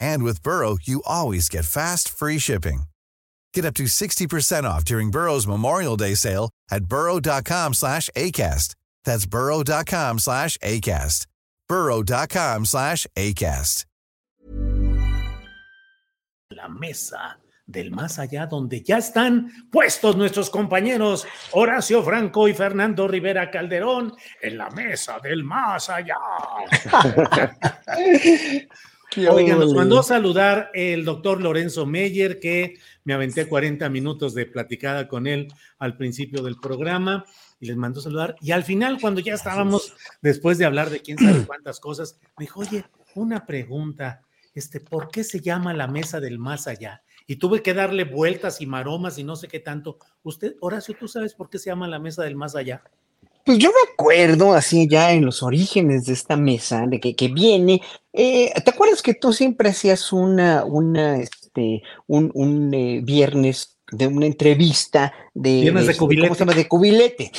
And with Burrow, you always get fast, free shipping. Get up to 60% off during Burrow's Memorial Day sale at burrow.com slash ACAST. That's burrow.com slash ACAST. burrow.com slash ACAST. La mesa del más allá, donde ya están puestos nuestros compañeros Horacio Franco y Fernando Rivera Calderón en la mesa del más allá. Oigan, nos mandó a saludar el doctor Lorenzo Meyer, que me aventé 40 minutos de platicada con él al principio del programa y les mandó a saludar. Y al final, cuando ya estábamos, después de hablar de quién sabe cuántas cosas, me dijo, oye, una pregunta, este, ¿por qué se llama la mesa del más allá? Y tuve que darle vueltas y maromas y no sé qué tanto. Usted, Horacio, ¿tú sabes por qué se llama la mesa del más allá? Pues yo me acuerdo así ya en los orígenes de esta mesa, de que, que viene. eh, ¿te acuerdas que tú siempre hacías una, una, este, un, un eh, viernes de una entrevista de, Viernes de este, ¿cómo cubilete. se llama? De cubilete.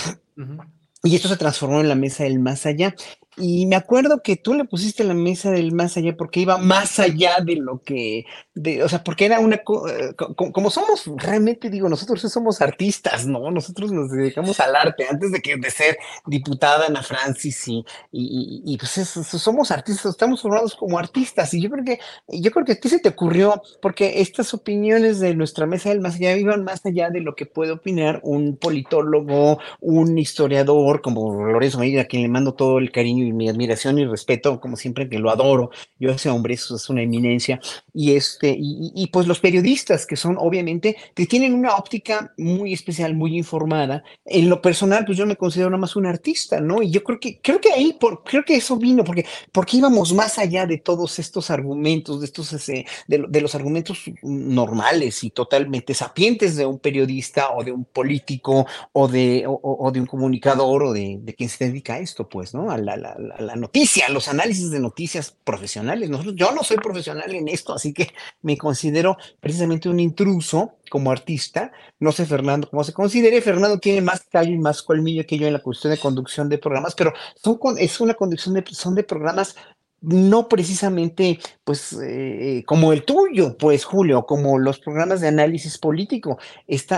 Y esto se transformó en la mesa del más allá. Y me acuerdo que tú le pusiste la mesa del más allá porque iba más allá de lo que, de, o sea, porque era una, co- eh, co- co- como somos realmente, digo, nosotros somos artistas, ¿no? Nosotros nos dedicamos al arte antes de que de ser diputada Ana Francis y, y, pues es- es- somos artistas, estamos formados como artistas. Y yo creo que, yo creo que a ti se te ocurrió porque estas opiniones de nuestra mesa del más allá iban más allá de lo que puede opinar un politólogo, un historiador como Lorenzo Meyer, a quien le mando todo el cariño mi admiración y respeto, como siempre que lo adoro. Yo ese hombre eso es una eminencia. Y este, y, y- pues los periodistas que son obviamente, que tienen una óptica muy especial, muy informada. En lo personal, pues yo me considero nada más un artista, ¿no? Y yo creo que, creo que ahí, por, creo que eso vino, porque, porque íbamos más allá de todos estos argumentos, de estos, ese, de, de los argumentos normales y totalmente sapientes de un periodista o de un político o de, o- o de un comunicador o de, de quien se dedica a esto, pues, ¿no? A la, la- la- noticia, los análisis de noticias profesionales. Nosotros, yo no soy profesional en esto, así que me considero precisamente un intruso como artista. No sé, Fernando, cómo se considere. Fernando tiene más callo y más colmillo que yo en la cuestión de conducción de programas, pero son, con- es una conducción de, son de programas no precisamente pues eh, como el tuyo, pues Julio, como los programas de análisis político,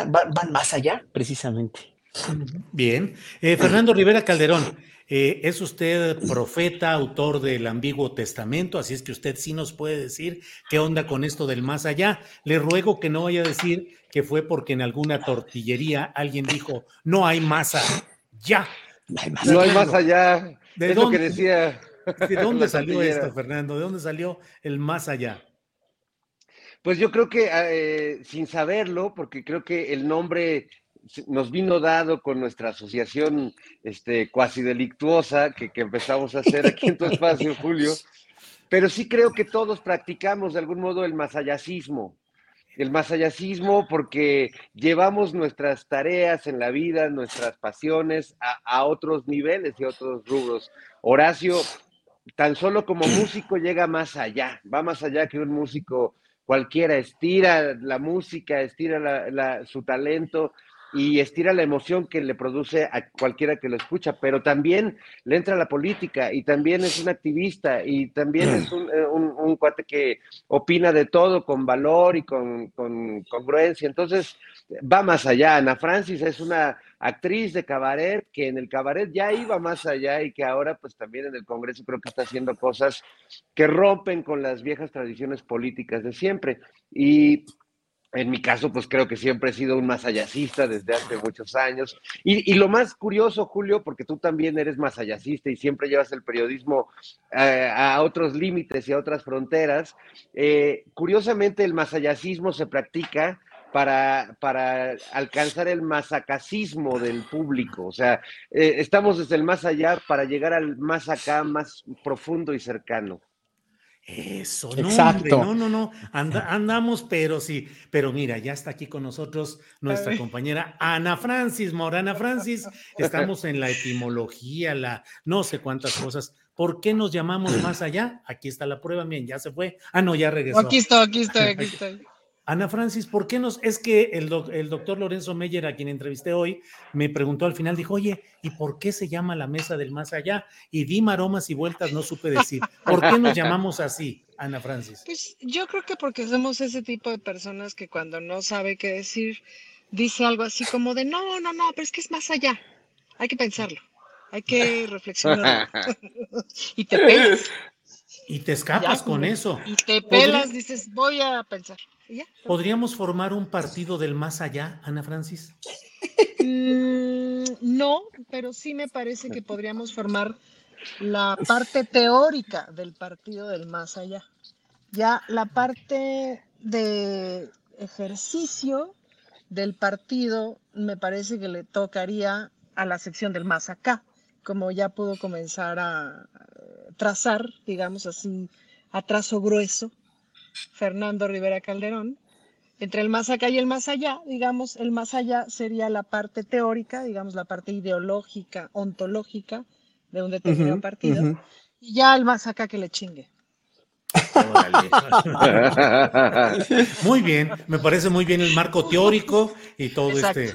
van más allá precisamente. Bien. Eh, Fernando Rivera Calderón, eh, es usted profeta, autor del Ambiguo Testamento, así es que usted sí nos puede decir qué onda con esto del más allá. Le ruego que no vaya a decir que fue porque en alguna tortillería alguien dijo, no hay masa, ya. No hay más allá. ¿De es lo que dónde? decía. ¿De dónde salió esto, Fernando? ¿De dónde salió el más allá? Pues yo creo que eh, sin saberlo, porque creo que el nombre nos vino dado con nuestra asociación este, cuasi delictuosa que, que empezamos a hacer aquí en tu espacio, Julio, pero sí creo que todos practicamos de algún modo el masayacismo. El masayacismo porque llevamos nuestras tareas en la vida, nuestras pasiones a, a otros niveles y otros rubros. Horacio, tan solo como músico llega más allá, va más allá que un músico cualquiera, estira la música, estira la- la- su talento y estira la emoción que le produce a cualquiera que lo escucha, pero también le entra a la política y también es un activista y también es un, eh, un- un cuate que opina de todo con valor y con, con congruencia. Entonces, va más allá. Ana Francis es una actriz de cabaret que en el cabaret ya iba más allá y que ahora pues también en el Congreso creo que está haciendo cosas que rompen con las viejas tradiciones políticas de siempre. Y en mi caso, pues creo que siempre he sido un masayacista desde hace muchos años. Y, lo más curioso, Julio, porque tú también eres masayacista y siempre llevas el periodismo eh, a otros límites y a otras fronteras, eh, curiosamente el masayacismo se practica para, para alcanzar el masacacismo del público. O sea, eh, estamos desde el más allá para llegar al más acá, más profundo y cercano. Eso, no, Exacto. no, no, no, andamos, pero sí, pero mira, ya está aquí con nosotros nuestra compañera Ana Francis Morana Francis, estamos en la etimología, la no sé cuántas cosas. ¿Por qué nos llamamos más allá? Aquí está la prueba, bien, ya se fue. Ah, no, ya regresó. Aquí estoy, aquí estoy, aquí estoy. Ana Francis, ¿por qué nos.? Es que el, doctor Lorenzo Meyer, a quien entrevisté hoy, me preguntó al final, dijo, oye, ¿y por qué se llama la mesa del más allá? Y di maromas y vueltas, no supe decir. ¿Por qué nos llamamos así, Ana Francis? Pues yo creo que porque somos ese tipo de personas que cuando no sabe qué decir, dice algo así como de, no, no, no, pero es que es más allá. Hay que pensarlo, hay que reflexionar. y te pelas. Y te escapas con eso. Y te pelas, dices, voy a pensar. ¿Podríamos formar un partido del más allá, Ana Francis? Mm, no, pero sí me parece que podríamos formar la parte teórica del partido del más allá. Ya la parte de ejercicio del partido me parece que le tocaría a la sección del más acá, como ya pudo comenzar a trazar, digamos así, a trazo grueso, Fernando Rivera Calderón, entre el más acá y el más allá, digamos, el más allá sería la parte teórica, digamos, la parte ideológica, ontológica de un determinado partido, y ya el más acá que le chingue. muy bien, me parece muy bien el marco teórico y todo este.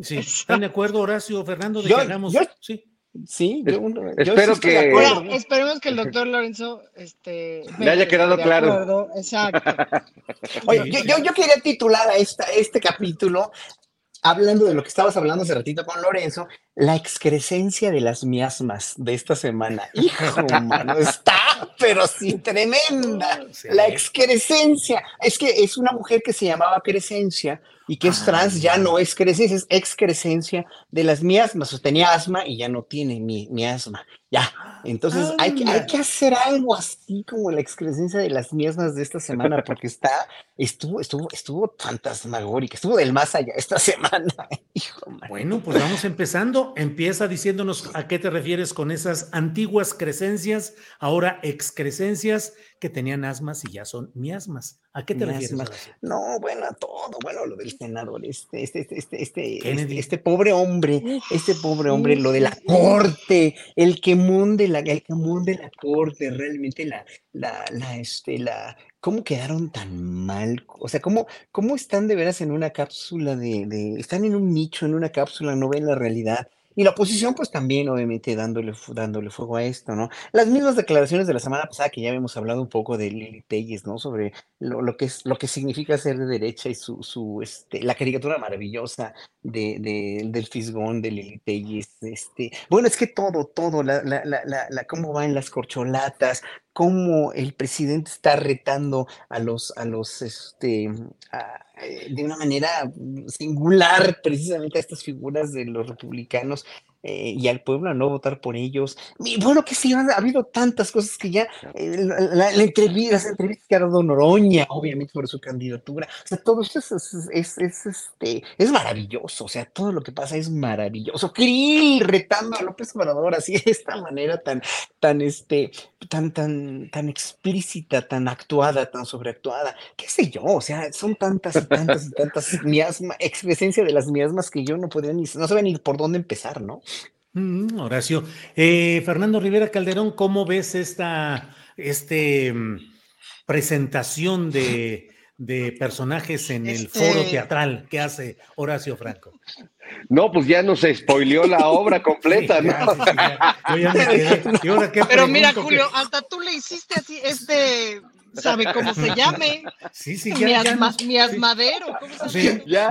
Sí, ¿están de acuerdo, Horacio, Fernando, de que hagamos? sí. Sí, yo, espero que. esperemos que el doctor Lorenzo este, le haya quedado claro. Exacto. Oye, yo, yo, quería titular a esta, este capítulo, hablando de lo que estabas hablando hace ratito con Lorenzo, la excrescencia de las miasmas de esta semana. Hijo, mano, está, pero sí, tremenda. La excrescencia. Es que es una mujer que se llamaba Crescencia y que es trans, ya no es crecencia, es excrescencia de las miasmas. O tenía asma y ya no tiene mi, miasma. Ya. Entonces hay, que, hay que hacer algo así como la excrescencia de las miasmas de esta semana, porque está, estuvo, estuvo, estuvo fantasmagórica, estuvo del más allá esta semana. Hijo, bueno, pues vamos empezando. Empieza diciéndonos a qué te refieres con esas antiguas crecencias, ahora excrescencias que tenían asmas y ya son miasmas. ¿A qué te refieres? No, bueno, a todo, bueno, lo del senador, este, este, este, este, este, este, este pobre hombre, este pobre hombre, lo de la corte, el la, el quemón de la corte, realmente la, la, la, este, la, ¿cómo quedaron tan mal? O sea, ¿cómo, cómo están de veras en una cápsula de, de, están en un nicho, en una cápsula, no ven la realidad? Y la oposición, pues también, obviamente, dándole, dándole fuego a esto, ¿no? Las mismas declaraciones de la semana pasada que ya habíamos hablado un poco de Lili Telles, ¿no? Sobre lo, que es, lo que significa ser de derecha y su, su este, la caricatura maravillosa de, de, del fisgón de Lili Telles, este. Bueno, es que todo, todo, la, la, la, la, cómo van las corcholatas, cómo el presidente está retando a los, a los, este, eh, de una manera singular precisamente a estas figuras de los republicanos eh, y al pueblo a no votar por ellos. Y bueno, que sí, ha, habido tantas cosas que ya, eh, la, entrevista, las entrevistas que ha dado Noroña, obviamente por su candidatura, o sea, todo esto es, es, este, es maravilloso, o sea, todo lo que pasa es maravilloso. Krill retando a López Obrador así de esta manera tan, tan, este, tan, tan, tan explícita, tan actuada, tan sobreactuada, qué sé yo, o sea, son tantas y tantas y tantas miasmas, expresencia de las miasmas que yo no podría ni, no sabía ni por dónde empezar, ¿no? Mm, Horacio. Eh, Fernando Rivera Calderón, ¿cómo ves esta este, mm, presentación de, personajes en el foro este teatral que hace Horacio Franco? No, pues ya nos spoileó la obra completa, ¿no? Pero mira, Julio, hasta tú le hiciste así este sabe cómo se llame. Sí, sí, ya. Mi, asmadero.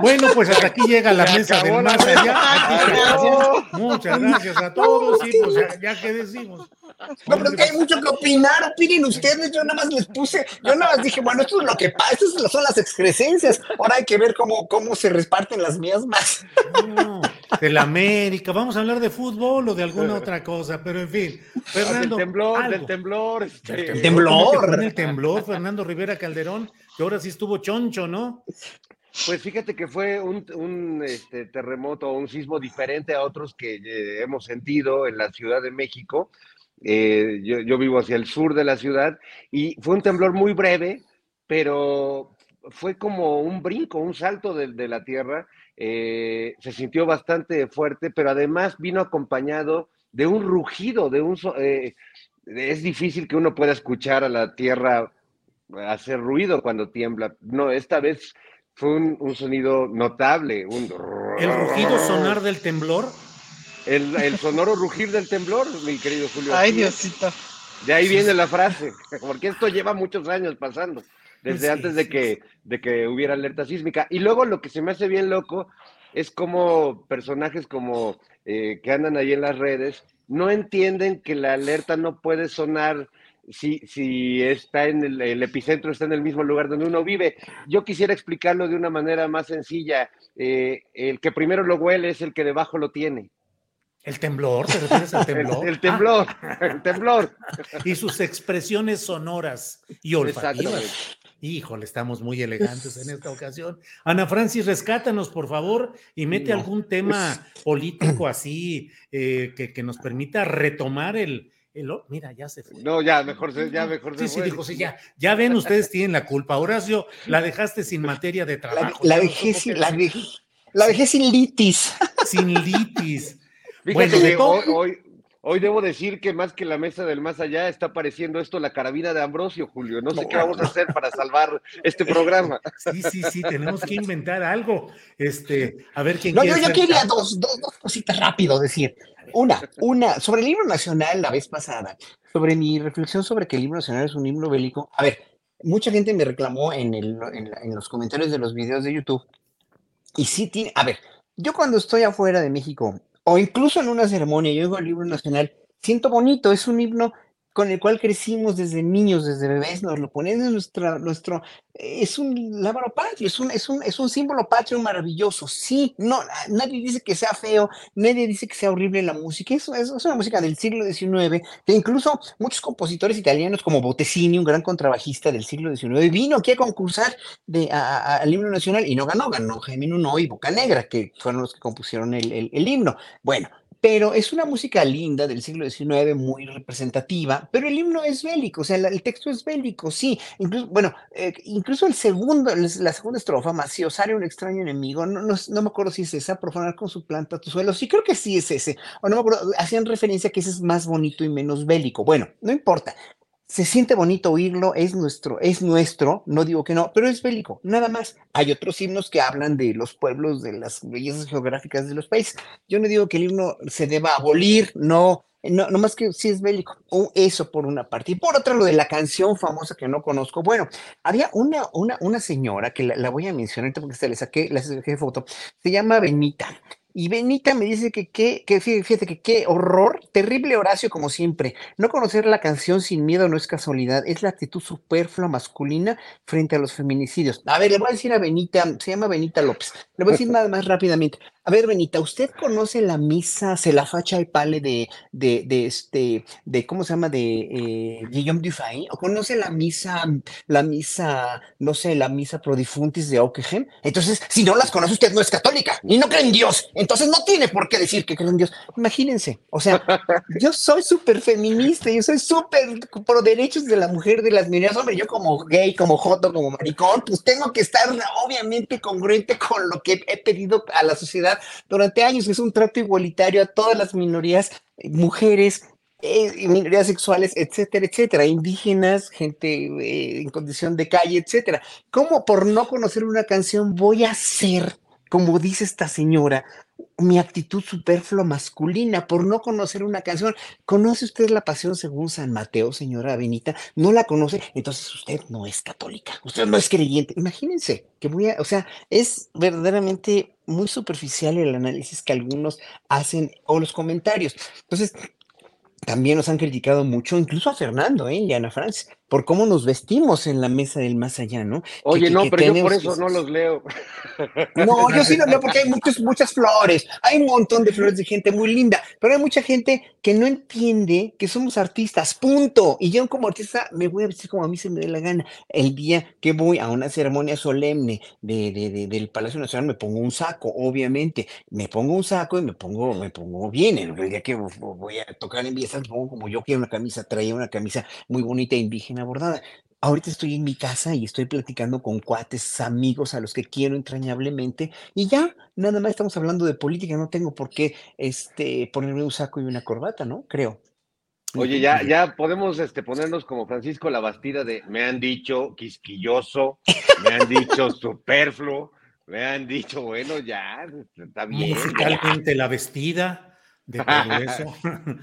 Bueno, pues hasta aquí llega la mesa del más allá. Muchas gracias a todos. Sí, pues ya, ya que decimos. No, pero es que hay mucho que opinar, opinen ustedes, yo nada más les puse, yo nada más dije, bueno, esto es lo que pasa, estas son las excrescencias, ahora hay que ver cómo, cómo se reparten las mías más. No, de la América, vamos a hablar de fútbol o de alguna otra cosa, pero en fin. Fernando, del temblor, del temblor. Este... El temblor. El temblor, Fernando Rivera Calderón, que ahora sí estuvo choncho, ¿no? Pues fíjate que fue un, un este, terremoto, un sismo diferente a otros que eh, hemos sentido en la Ciudad de México. Eh, yo, vivo hacia el sur de la ciudad y fue un temblor muy breve, pero fue como un brinco, un salto de, la tierra. Eh, se sintió bastante fuerte, pero además vino acompañado de un rugido, de un... es difícil que uno pueda escuchar a la tierra hacer ruido cuando tiembla. No, esta vez fue un, sonido notable. Un... ¿El rugido sonar del temblor? El, sonoro rugir del temblor, mi querido Julio. Ay, Diosito. De ahí viene la frase, porque esto lleva muchos años pasando, desde antes de que, de que hubiera alerta sísmica. Y luego lo que se me hace bien loco es como personajes como eh, que andan ahí en las redes no entienden que la alerta no puede sonar si, si está en el, epicentro, está en el mismo lugar donde uno vive. Yo quisiera explicarlo de una manera más sencilla. Eh, el que primero lo huele es el que debajo lo tiene. ¿El temblor? ¿Te refieres al temblor? El, temblor, el temblor. Y sus expresiones sonoras y olfativas. Híjole, estamos muy elegantes en esta ocasión. Ana Francis, rescátanos, por favor, y mete algún tema político así eh, que, que, nos permita retomar el, mira, ya se fue. No, ya, mejor se, ya mejor sí, Sí, dijo, sí, ya, ya ven, ustedes tienen la culpa. Horacio, la dejaste sin materia de trabajo. La, dejé, sin, la, la dejé sin litis. Sin litis. Fíjate bueno, hoy, hoy, debo decir que más que la mesa del más allá está apareciendo esto la carabina de Ambrosio, Julio. No sé qué vamos a hacer para salvar este programa. Sí, sí, sí, tenemos que inventar algo. Este, a ver quién No, yo, yo quería dos, dos, dos cositas rápido decir. Una, una, sobre el libro nacional la vez pasada, sobre mi reflexión sobre que el libro nacional es un libro bélico. A ver, mucha gente me reclamó en, el, en, los comentarios de los videos de YouTube. Y sí tiene, a ver, yo cuando estoy afuera de México, o incluso en una ceremonia, yo digo el libro nacional, siento bonito, es un himno con el cual crecimos desde niños, desde bebés, nos lo ponen en nuestra, nuestro, es un lábaro patrio, es un, es un, es un símbolo patrio maravilloso, sí, no, nadie dice que sea feo, nadie dice que sea horrible la música, eso es, una música del siglo XIX, que incluso muchos compositores italianos como Bottesini, un gran contrabajista del siglo XIX, vino aquí a concursar de, al himno nacional y no ganó, ganó Jaime Nuno y Boca Negra, que fueron los que compusieron el, el himno. Bueno, pero es una música linda del siglo XIX, muy representativa, pero el himno es bélico, o sea, el texto es bélico, sí, incluso, bueno, eh, incluso el segundo, la segunda estrofa, más si osare un extraño enemigo, no, me acuerdo si es esa, profanar con su planta tu suelo, sí creo que sí es ese, o no me acuerdo, hacían referencia a que ese es más bonito y menos bélico, bueno, no importa, se siente bonito oírlo, es nuestro, es nuestro, no digo que no, pero es bélico, nada más. Hay otros himnos que hablan de los pueblos, de las bellezas geográficas de los países. Yo no digo que el himno se deba abolir, no, no, no más que si es bélico, o eso por una parte. Y por otra, lo de la canción famosa que no conozco. Bueno, había una, una, una señora que la, la voy a mencionar porque se le saqué, saqué foto, se llama Benita. Y Benita me dice que qué, que fíjate que qué horror, terrible Horacio como siempre. No conocer la canción sin miedo no es casualidad, es la actitud superflua masculina frente a los feminicidios. A ver, le voy a decir a Benita, se llama Benita López, le voy a decir nada más rápidamente. A ver, Benita, ¿usted conoce la misa, se la facha y pale de, de, de este, de, ¿cómo se llama? De eh, Guillaume Dufay? ¿O conoce la misa, la misa, no sé, la misa prodifuntis de Ockeghem? Entonces, si no las conoce, usted no es católica y no cree en Dios. Entonces, no tiene por qué decir que cree en Dios. Imagínense, o sea, yo soy súper feminista, yo soy súper por derechos de la mujer, de las minorías. Hombre, yo como gay, como joto, como maricón, pues tengo que estar obviamente congruente con lo que he pedido a la sociedad durante años, es un trato igualitario a todas las minorías, eh, mujeres, eh, minorías sexuales, etcétera, etcétera, indígenas, gente eh, en condición de calle, etcétera. ¿Cómo por no conocer una canción voy a ser, como dice esta señora, mi actitud superflua masculina por no conocer una canción. ¿Conoce usted la pasión según San Mateo, señora Benita? ¿No la conoce? Entonces usted no es católica, usted no es creyente. Imagínense que voy a, o sea, es verdaderamente muy superficial el análisis que algunos hacen o los comentarios. Entonces, también nos han criticado mucho, incluso a Fernando ¿eh? y a Ana Franz, por cómo nos vestimos en la mesa del más allá, ¿no? Oye, no, pero yo por eso no los leo. No, yo sí los leo porque hay muchos, muchas flores, hay un montón de flores de gente muy linda, pero hay mucha gente que no entiende que somos artistas, punto. Y yo como artista me voy a vestir como a mí se me dé la gana. El día que voy a una ceremonia solemne de, de, del Palacio Nacional me pongo un saco, obviamente, me pongo un saco y me pongo, me pongo bien. El día que voy a tocar en Viesas, me pongo como yo quiero una camisa, traía una camisa muy bonita indígena abordada. Ahorita estoy en mi casa y estoy platicando con cuates, amigos a los que quiero entrañablemente y ya, nada más estamos hablando de política, no tengo por qué este, ponerme un saco y una corbata, ¿no? Creo. Oye, ya, ya podemos este, ponernos como Francisco la Bastida de me han dicho quisquilloso, me han dicho superfluo, me han dicho, bueno, ya, está bien. Musicalmente la vestida de todo eso.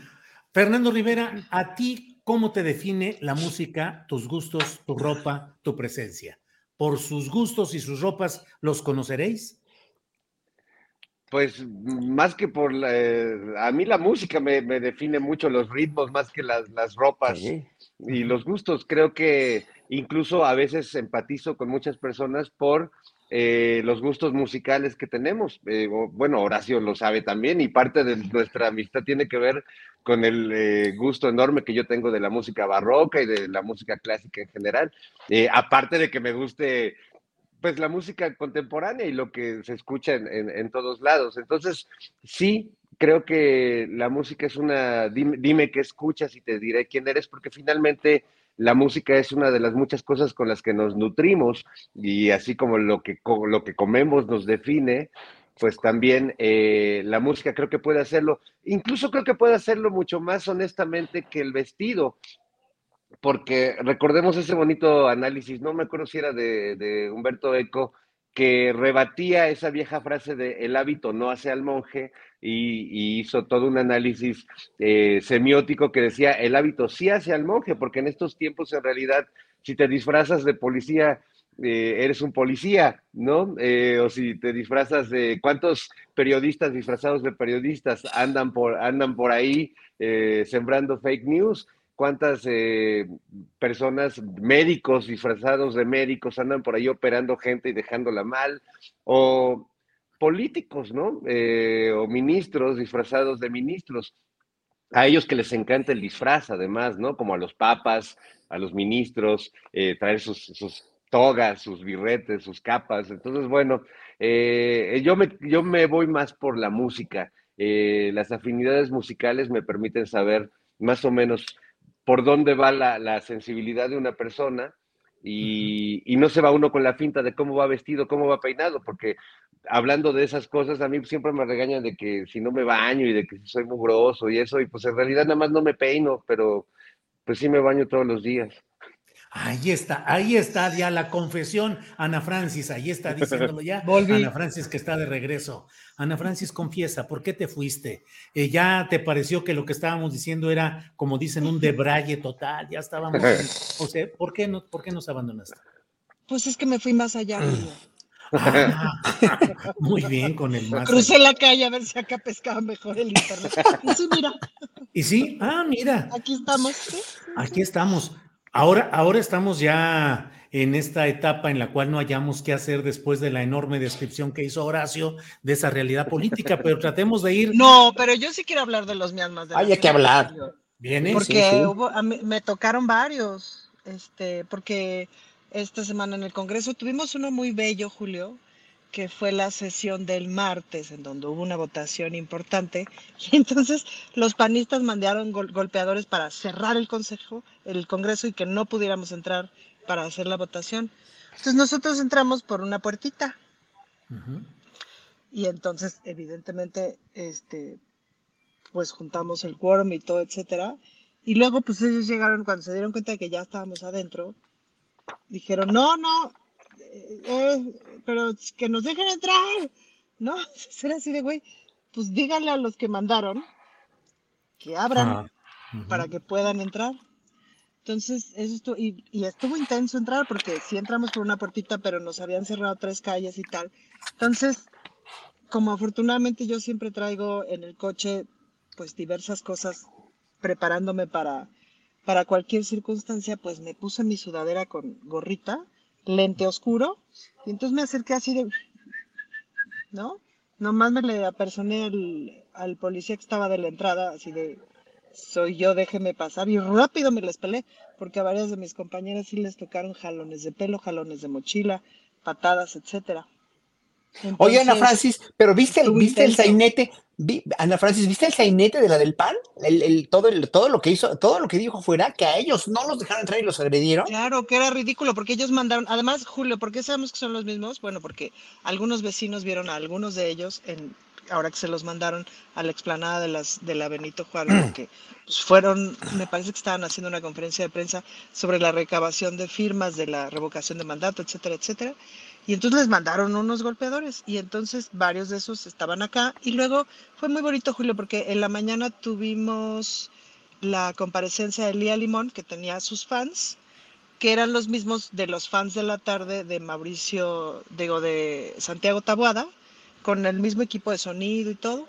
Fernando Rivera, ¿a ti cómo te define la música, tus gustos, tu ropa, tu presencia? ¿Por sus gustos y sus ropas los conoceréis? Pues más que por la, eh, a mí la música me, define mucho los ritmos más que las, ropas y los gustos. Creo que incluso a veces empatizo con muchas personas por eh, los gustos musicales que tenemos. Eh, bueno, Horacio lo sabe también y parte de nuestra amistad tiene que ver con el eh, gusto enorme que yo tengo de la música barroca y de la música clásica en general. aparte de que me guste pues la música contemporánea y lo que se escucha en, en, todos lados. Entonces, sí, creo que la música es una, dime, qué escuchas y te diré quién eres, porque finalmente la música es una de las muchas cosas con las que nos nutrimos y así como lo que, lo que comemos nos define, pues también eh, la música creo que puede hacerlo. Incluso creo que puede hacerlo mucho más honestamente que el vestido, porque recordemos ese bonito análisis, no me acuerdo si era de, de Humberto Eco, que rebatía esa vieja frase de el hábito no hace al monje y, hizo todo un análisis eh, semiótico que decía el hábito sí hace al monje, porque en estos tiempos en realidad si te disfrazas de policía, eh, eres un policía, ¿no? Eh, o si te disfrazas de cuántos periodistas disfrazados de periodistas andan por, andan por ahí sembrando fake news cuántas eh, personas, médicos disfrazados de médicos, andan por ahí operando gente y dejándola mal, o políticos, ¿no? Eh, o ministros disfrazados de ministros. A ellos que les encanta el disfraz, además, ¿no? Como a los papas, a los ministros, eh, traer sus, togas, sus birretes, sus capas. Entonces, bueno, yo, me, yo me voy más por la música. las afinidades musicales me permiten saber más o menos por dónde va la, sensibilidad de una persona y, no se va uno con la finta de cómo va vestido, cómo va peinado, porque hablando de esas cosas, a mí siempre me regañan de que si no me baño y de que soy mugroso y eso, y pues en realidad nada más no me peino, pero pues sí me baño todos los días. Ahí está, ahí está ya la confesión, Ana Francis, ahí está diciéndolo ya. Ana Francis que está de regreso. Ana Francis, confiesa, ¿por qué te fuiste? Eh, ¿Ya te pareció que lo que estábamos diciendo era, como dicen, un debraye total? Ya estábamos. o sea, ¿por qué, no, ¿por qué nos abandonaste? Pues es que me fui más allá. Ah, muy bien con el más. Crucé la calle a ver si acá pescaba mejor el internet. Y sí, mira. ¿Y sí? Ah, mira. Aquí estamos. Aquí estamos. Ahora, ahora estamos ya en esta etapa en la cual no hayamos qué hacer después de la enorme descripción que hizo Horacio de esa realidad política, pero tratemos de ir. No, pero yo sí quiero hablar de los Miamas. De hay que hablar. Viene. Porque me tocaron varios, este, porque esta semana en el Congreso tuvimos uno muy bello, Julio, que fue la sesión del martes, en donde hubo una votación importante, y entonces los panistas mandaron golpeadores para cerrar el consejo, el Congreso, y que no pudiéramos entrar para hacer la votación. Entonces nosotros entramos por una puertita. Y entonces, evidentemente, este, pues juntamos el quórum y todo, etcétera. Y luego, pues ellos llegaron, cuando se dieron cuenta de que ya estábamos adentro, dijeron, no, no, eh, pero que nos dejen entrar. No, será así de güey. Pues díganle a los que mandaron que abran para que puedan entrar. Entonces, eso estuvo, y, estuvo intenso entrar porque sí entramos por una puertita, pero nos habían cerrado tres calles y tal. Entonces, como afortunadamente yo siempre traigo en el coche, pues diversas cosas preparándome para, para cualquier circunstancia, pues me puse mi sudadera con gorrita, lente oscuro, y entonces me acerqué así de, ¿no? Nomás me le apersoné al, al policía que estaba de la entrada, así de, soy yo, déjeme pasar. Y rápido me les pelé, porque a varias de mis compañeras sí les tocaron jalones de pelo, jalones de mochila, patadas, etcétera. Oye, Ana Francis, pero ¿viste, el, ¿viste el sainete? Ana Francis, ¿viste el sainete de la del PAN? El, todo, el, todo lo que hizo, todo lo que dijo fuera, que a ellos no los dejaron entrar y los agredieron. Claro, que era ridículo, porque ellos mandaron, además, Julio, ¿por qué sabemos que son los mismos? Bueno, porque algunos vecinos vieron a algunos de ellos en ahora que se los mandaron a la explanada de, las, de la Benito Juárez, que pues, fueron, me parece que estaban haciendo una conferencia de prensa sobre la recabación de firmas de la revocación de mandato, etcétera, etcétera. Y entonces les mandaron unos golpeadores y entonces varios de esos estaban acá. Y luego fue muy bonito, Julio, porque en la mañana tuvimos la comparecencia de Lía Limón, que tenía sus fans, que eran los mismos de los fans de la tarde de Mauricio, digo, de Santiago Tabuada, con el mismo equipo de sonido y todo.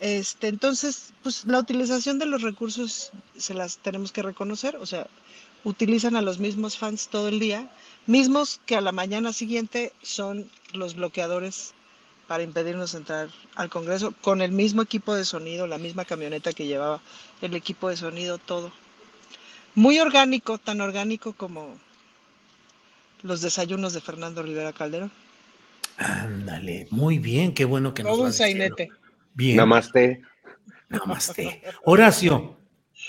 Este, entonces, pues la utilización de los recursos se las tenemos que reconocer, o sea, utilizan a los mismos fans todo el día, mismos que a la mañana siguiente son los bloqueadores para impedirnos entrar al Congreso con el mismo equipo de sonido, la misma camioneta que llevaba el equipo de sonido, todo. Muy orgánico, tan orgánico como los desayunos de Fernando Rivera Calderón. Ándale, muy bien, qué bueno que nos Todo un sainete. Bien. Namaste. Namaste. Horacio,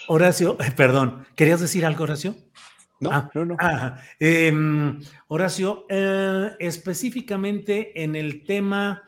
Horacio, perdón, ¿querías decir algo, Horacio? No, ah, no, no. Em, Horacio, eh, específicamente en el tema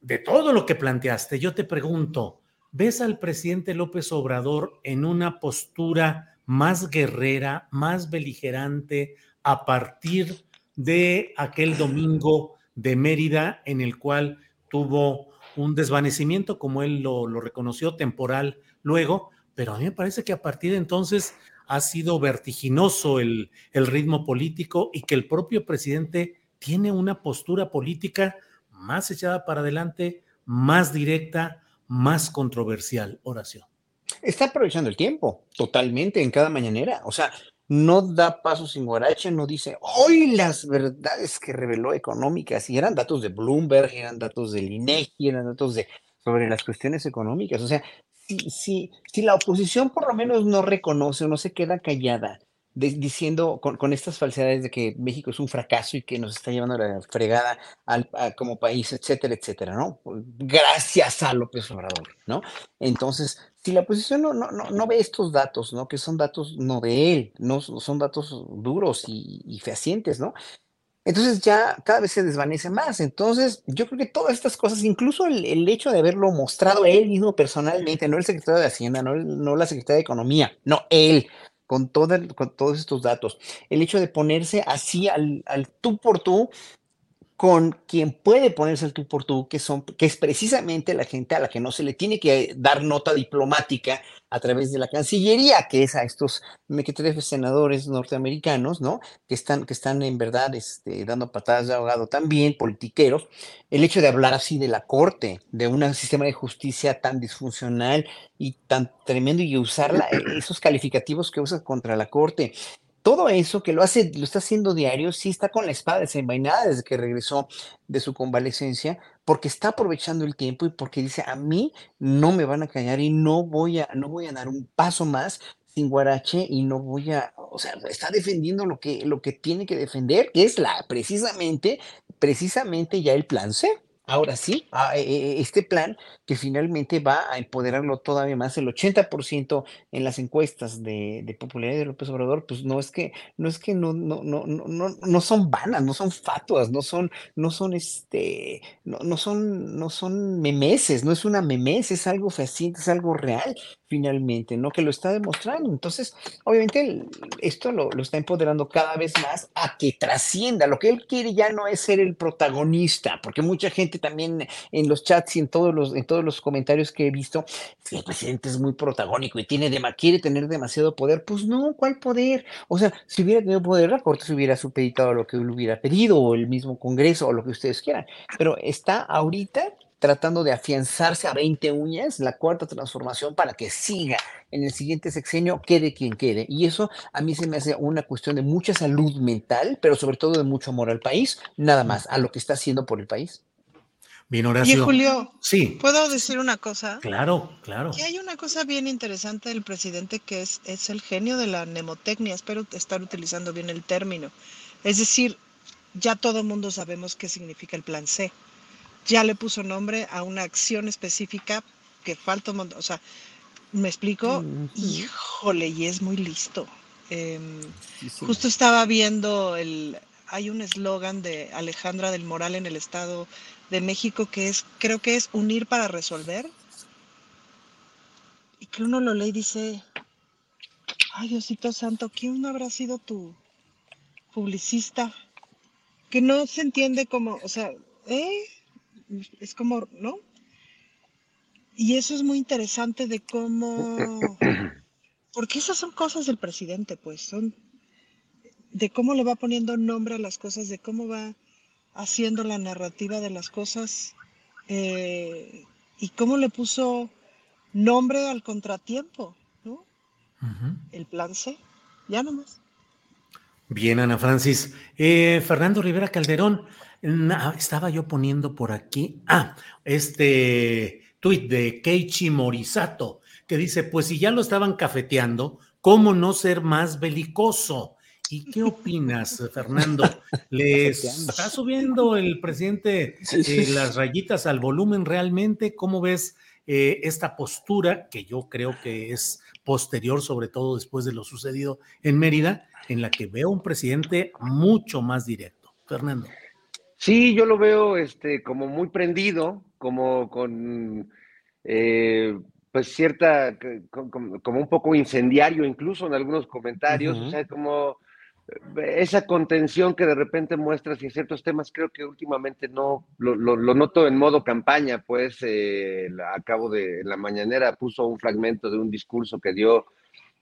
de todo lo que planteaste, yo te pregunto, ¿ves al presidente López Obrador en una postura más guerrera, más beligerante a partir de aquel domingo de Mérida, en el cual tuvo un desvanecimiento, como él lo, reconoció, temporal luego, pero a mí me parece que a partir de entonces ha sido vertiginoso el, el ritmo político y que el propio presidente tiene una postura política más echada para adelante, más directa, más controversial. Oración. Está aprovechando el tiempo totalmente en cada mañanera. O sea, no da paso sin guarache, no dice, hoy las verdades que reveló económicas, y eran datos de Bloomberg, eran datos del INEGI, eran datos de, sobre las cuestiones económicas. O sea, si, si, si la oposición por lo menos no reconoce o no se queda callada diciendo con, estas falsedades de que México es un fracaso y que nos está llevando la fregada al, como país, etcétera, etcétera, ¿no? Gracias a López Obrador, ¿no? Entonces, si la oposición no, no, no, ve estos datos, ¿no? Que son datos no de él, no son datos duros y, fehacientes, ¿no? Entonces ya cada vez se desvanece más. Entonces, yo creo que todas estas cosas, incluso el, hecho de haberlo mostrado él mismo personalmente, no el secretario de Hacienda, no, no la secretaria de Economía, no él, con, con todos estos datos. El hecho de ponerse así al, al tú por tú con quien puede ponerse el tú por tú, que, son, que es precisamente la gente a la que no se le tiene que dar nota diplomática a través de la Cancillería, que es a estos mequetrefes senadores norteamericanos, ¿no? Que están, que están en verdad este, dando patadas de ahogado también, politiqueros. El hecho de hablar así de la Corte, de un sistema de justicia tan disfuncional y tan tremendo y usar esos calificativos que usa contra la Corte todo eso que lo hace, lo está haciendo diario, sí está con la espada desenvainada desde que regresó de su convalecencia, porque está aprovechando el tiempo y porque dice, a mí no me van a callar y no voy a, no voy a dar un paso más sin guarache y no voy a, o sea, está defendiendo lo que, lo que tiene que defender, que es la, precisamente, precisamente ya el plan C. Ahora sí, e, e, este plan que finalmente va a empoderarlo todavía más, el 80% en las encuestas de, popularidad de López Obrador, pues no es que, no es que no, no, no, no, no son vanas, no son fatuas, no son, no son este, no, no son, no son memeses, no es una memes, es algo fehaciente, es algo real finalmente, ¿no? Que lo está demostrando. Entonces, obviamente, esto lo, lo, está empoderando cada vez más a que trascienda. Lo que él quiere ya no es ser el protagonista, porque mucha gente también en los chats y en todos los, en todos los comentarios que he visto, el presidente es muy protagónico y tiene quiere tener demasiado poder, pues no, ¿cuál poder? O sea, si hubiera tenido poder, la Corte se hubiera supeditado lo que él hubiera pedido, o el mismo Congreso, o lo que ustedes quieran. Pero está ahorita tratando de afianzarse a 20 uñas la cuarta transformación para que siga en el siguiente sexenio, quede quien quede. Y eso a mí se me hace una cuestión de mucha salud mental, pero sobre todo de mucho amor al país, nada más, a lo que está haciendo por el país. Bien, Horacio. Y Julio, sí. ¿puedo decir una cosa? Claro, claro. Que hay una cosa bien interesante del presidente que es, es el genio de la mnemotecnia. Espero estar utilizando bien el término. Es decir, ya todo el mundo sabemos qué significa el plan C. Ya le puso nombre a una acción específica que falta un montón. O sea, ¿me explico? Híjole, y es muy listo. Em, justo estaba viendo el. Hay un eslogan de Alejandra del Moral en el Estado de México que es, creo que es unir para resolver. Y que uno lo lee y dice, ay Diosito Santo, ¿quién no habrá sido tu publicista? Que no se entiende como, o sea, ¿eh? Es como, ¿no? Y eso es muy interesante de cómo, porque esas son cosas del presidente, pues, son de cómo le va poniendo nombre a las cosas, de cómo va haciendo la narrativa de las cosas eh, y cómo le puso nombre al contratiempo, ¿no? El plan C, ya nomás. Bien, Ana Francis. Eh, Fernando Rivera Calderón, estaba yo poniendo por aquí, ah, este tuit de Keiichi Morisato, que dice, pues si ya lo estaban cafeteando, ¿cómo no ser más belicoso? ¿Y qué opinas, Fernando? ¿Le está subiendo el presidente eh, las rayitas al volumen realmente? ¿Cómo ves eh, esta postura, que yo creo que es posterior, sobre todo después de lo sucedido en Mérida, en la que veo un presidente mucho más directo? Fernando. Sí, yo lo veo este, como muy prendido, como con eh, pues cierta, como, un poco incendiario incluso en algunos comentarios, o sea, como esa contención que de repente muestra hacia ciertos temas, creo que últimamente no, lo, noto en modo campaña, pues eh, a cabo de la mañanera puso un fragmento de un discurso que dio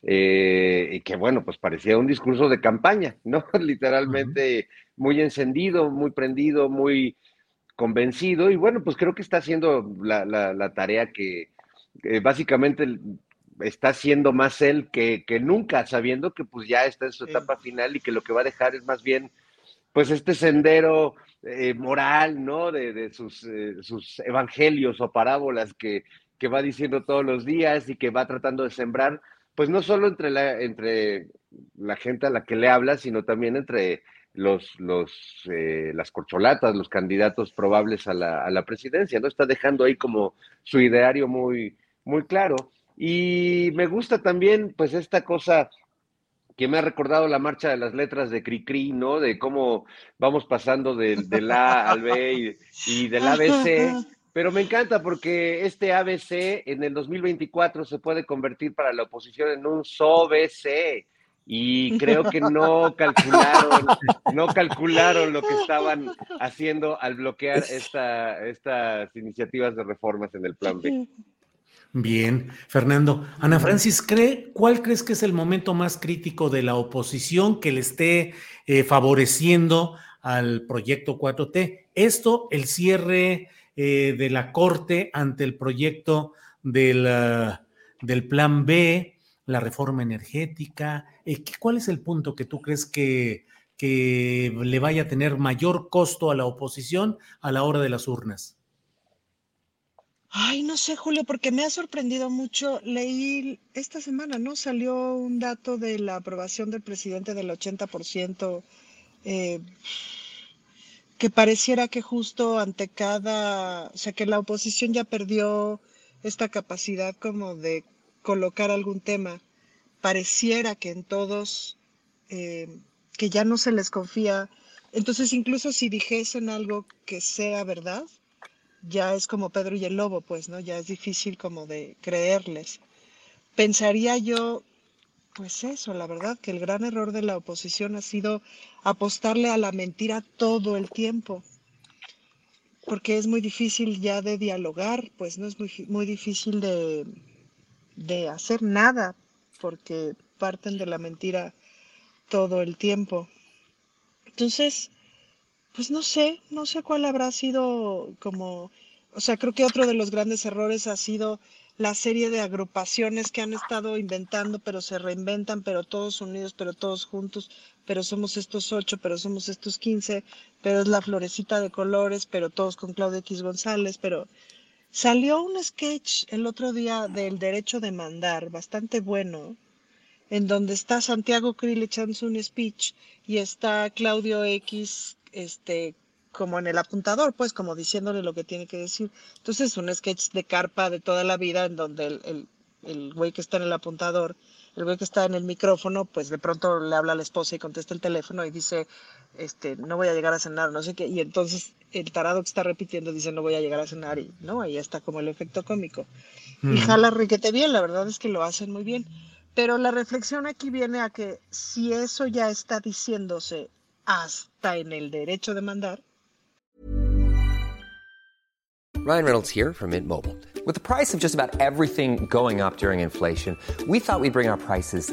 eh, y que bueno, pues parecía un discurso de campaña, ¿no? Literalmente muy encendido, muy prendido, muy convencido y bueno, pues creo que está haciendo la, la, tarea que eh, básicamente está siendo más él que, nunca, sabiendo que pues ya está en su etapa final y que lo que va a dejar es más bien pues este sendero eh, moral, ¿no? De, sus, eh, sus, evangelios o parábolas que, que, va diciendo todos los días y que va tratando de sembrar, pues no solo entre la, entre la gente a la que le habla, sino también entre los, los, eh, las corcholatas, los candidatos probables a la, a la presidencia, ¿no? Está dejando ahí como su ideario muy, muy claro. Y me gusta también, pues, esta cosa que me ha recordado la marcha de las letras de Cricri, ¿no? De cómo vamos pasando del, A al B y, del ABC. Pero me encanta porque este ABC en el 2024 se puede convertir para la oposición en un SOBC. Y creo que no calcularon, no calcularon lo que estaban haciendo al bloquear esta, estas iniciativas de reformas en el plan B. Bien, Fernando. Ana Francis, ¿cree, ¿cuál crees que es el momento más crítico de la oposición que le esté eh, favoreciendo al proyecto 4T? Esto, el cierre eh, de la Corte ante el proyecto del, del Plan B, la reforma energética. Eh, ¿Cuál es el punto que tú crees que, que le vaya a tener mayor costo a la oposición a la hora de las urnas? Ay, no sé, Julio, porque me ha sorprendido mucho. Leí esta semana, ¿no? Salió un dato de la aprobación del presidente del 80%, eh, que pareciera que justo ante cada, o sea, que la oposición ya perdió esta capacidad como de colocar algún tema. Pareciera que en todos, eh, que ya no se les confía. Entonces, incluso si dijesen algo que sea verdad, ya es como Pedro y el Lobo, pues, ¿no? Ya es difícil como de creerles. Pensaría yo, pues eso, la verdad, que el gran error de la oposición ha sido apostarle a la mentira todo el tiempo, porque es muy difícil ya de dialogar, pues no es muy, muy difícil de, de hacer nada, porque parten de la mentira todo el tiempo. Entonces, pues no sé, no sé cuál habrá sido como, o sea, creo que otro de los grandes errores ha sido la serie de agrupaciones que han estado inventando, pero se reinventan, pero todos unidos, pero todos juntos, pero somos estos ocho, pero somos estos quince, pero es la florecita de colores, pero todos con Claudia X González, pero salió un sketch el otro día del derecho de mandar, bastante bueno, en donde está Santiago Krill echándose un speech y está Claudio X este, como en el apuntador, pues como diciéndole lo que tiene que decir. Entonces, un sketch de carpa de toda la vida en donde el, el, güey que está en el apuntador, el güey que está en el micrófono, pues de pronto le habla a la esposa y contesta el teléfono y dice, este, no voy a llegar a cenar, no sé qué, y entonces el tarado que está repitiendo dice, no voy a llegar a cenar, y no, ahí está como el efecto cómico. Y jala riquete bien, la verdad es que lo hacen muy bien. Pero la reflexión aquí viene a que si eso ya está diciéndose hasta en el derecho de mandar, Ryan Reynolds here from Mint Mobile. With the price of just about everything going up during inflation, we thought we'd bring our prices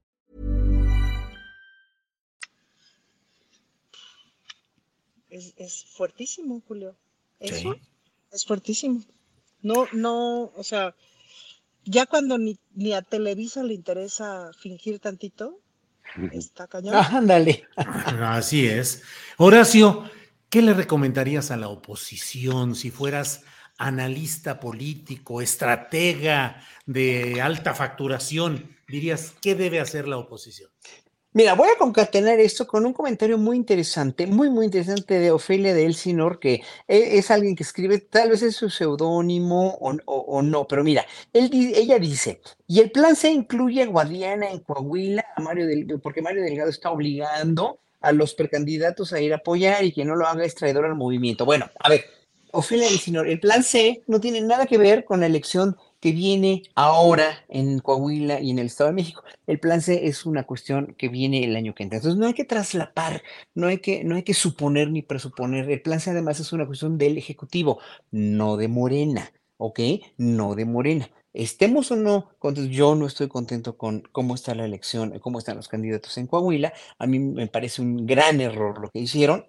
Es, es fuertísimo, Julio. Eso es fuertísimo. No, no, o sea, ya cuando ni, ni a Televisa le interesa fingir tantito, está cañón. Ándale. Así es. Horacio, ¿qué le recomendarías a la oposición si fueras analista político, estratega de alta facturación? Dirías, ¿qué debe hacer la oposición? Mira, voy a concatenar esto con un comentario muy interesante, muy, muy interesante de Ofelia de Elsinor, que e- es alguien que escribe, tal vez es su seudónimo o, o- no, pero mira, él, ella dice, y el plan C incluye a Guadiana en Coahuila, a Mario Del- porque Mario Delgado está obligando a los precandidatos a ir a apoyar y que no lo haga es traidor al movimiento. Bueno, a ver, Ofelia Elsinor, el plan C no tiene nada que ver con la elección que viene ahora en Coahuila y en el Estado de México. El plan C es una cuestión que viene el año que entra. Entonces no hay que traslapar, no hay que, no hay que suponer ni presuponer. El plan C además es una cuestión del Ejecutivo, no de Morena, ¿ok? No de Morena. Estemos o no, yo no estoy contento con cómo está la elección, cómo están los candidatos en Coahuila. A mí me parece un gran error lo que hicieron.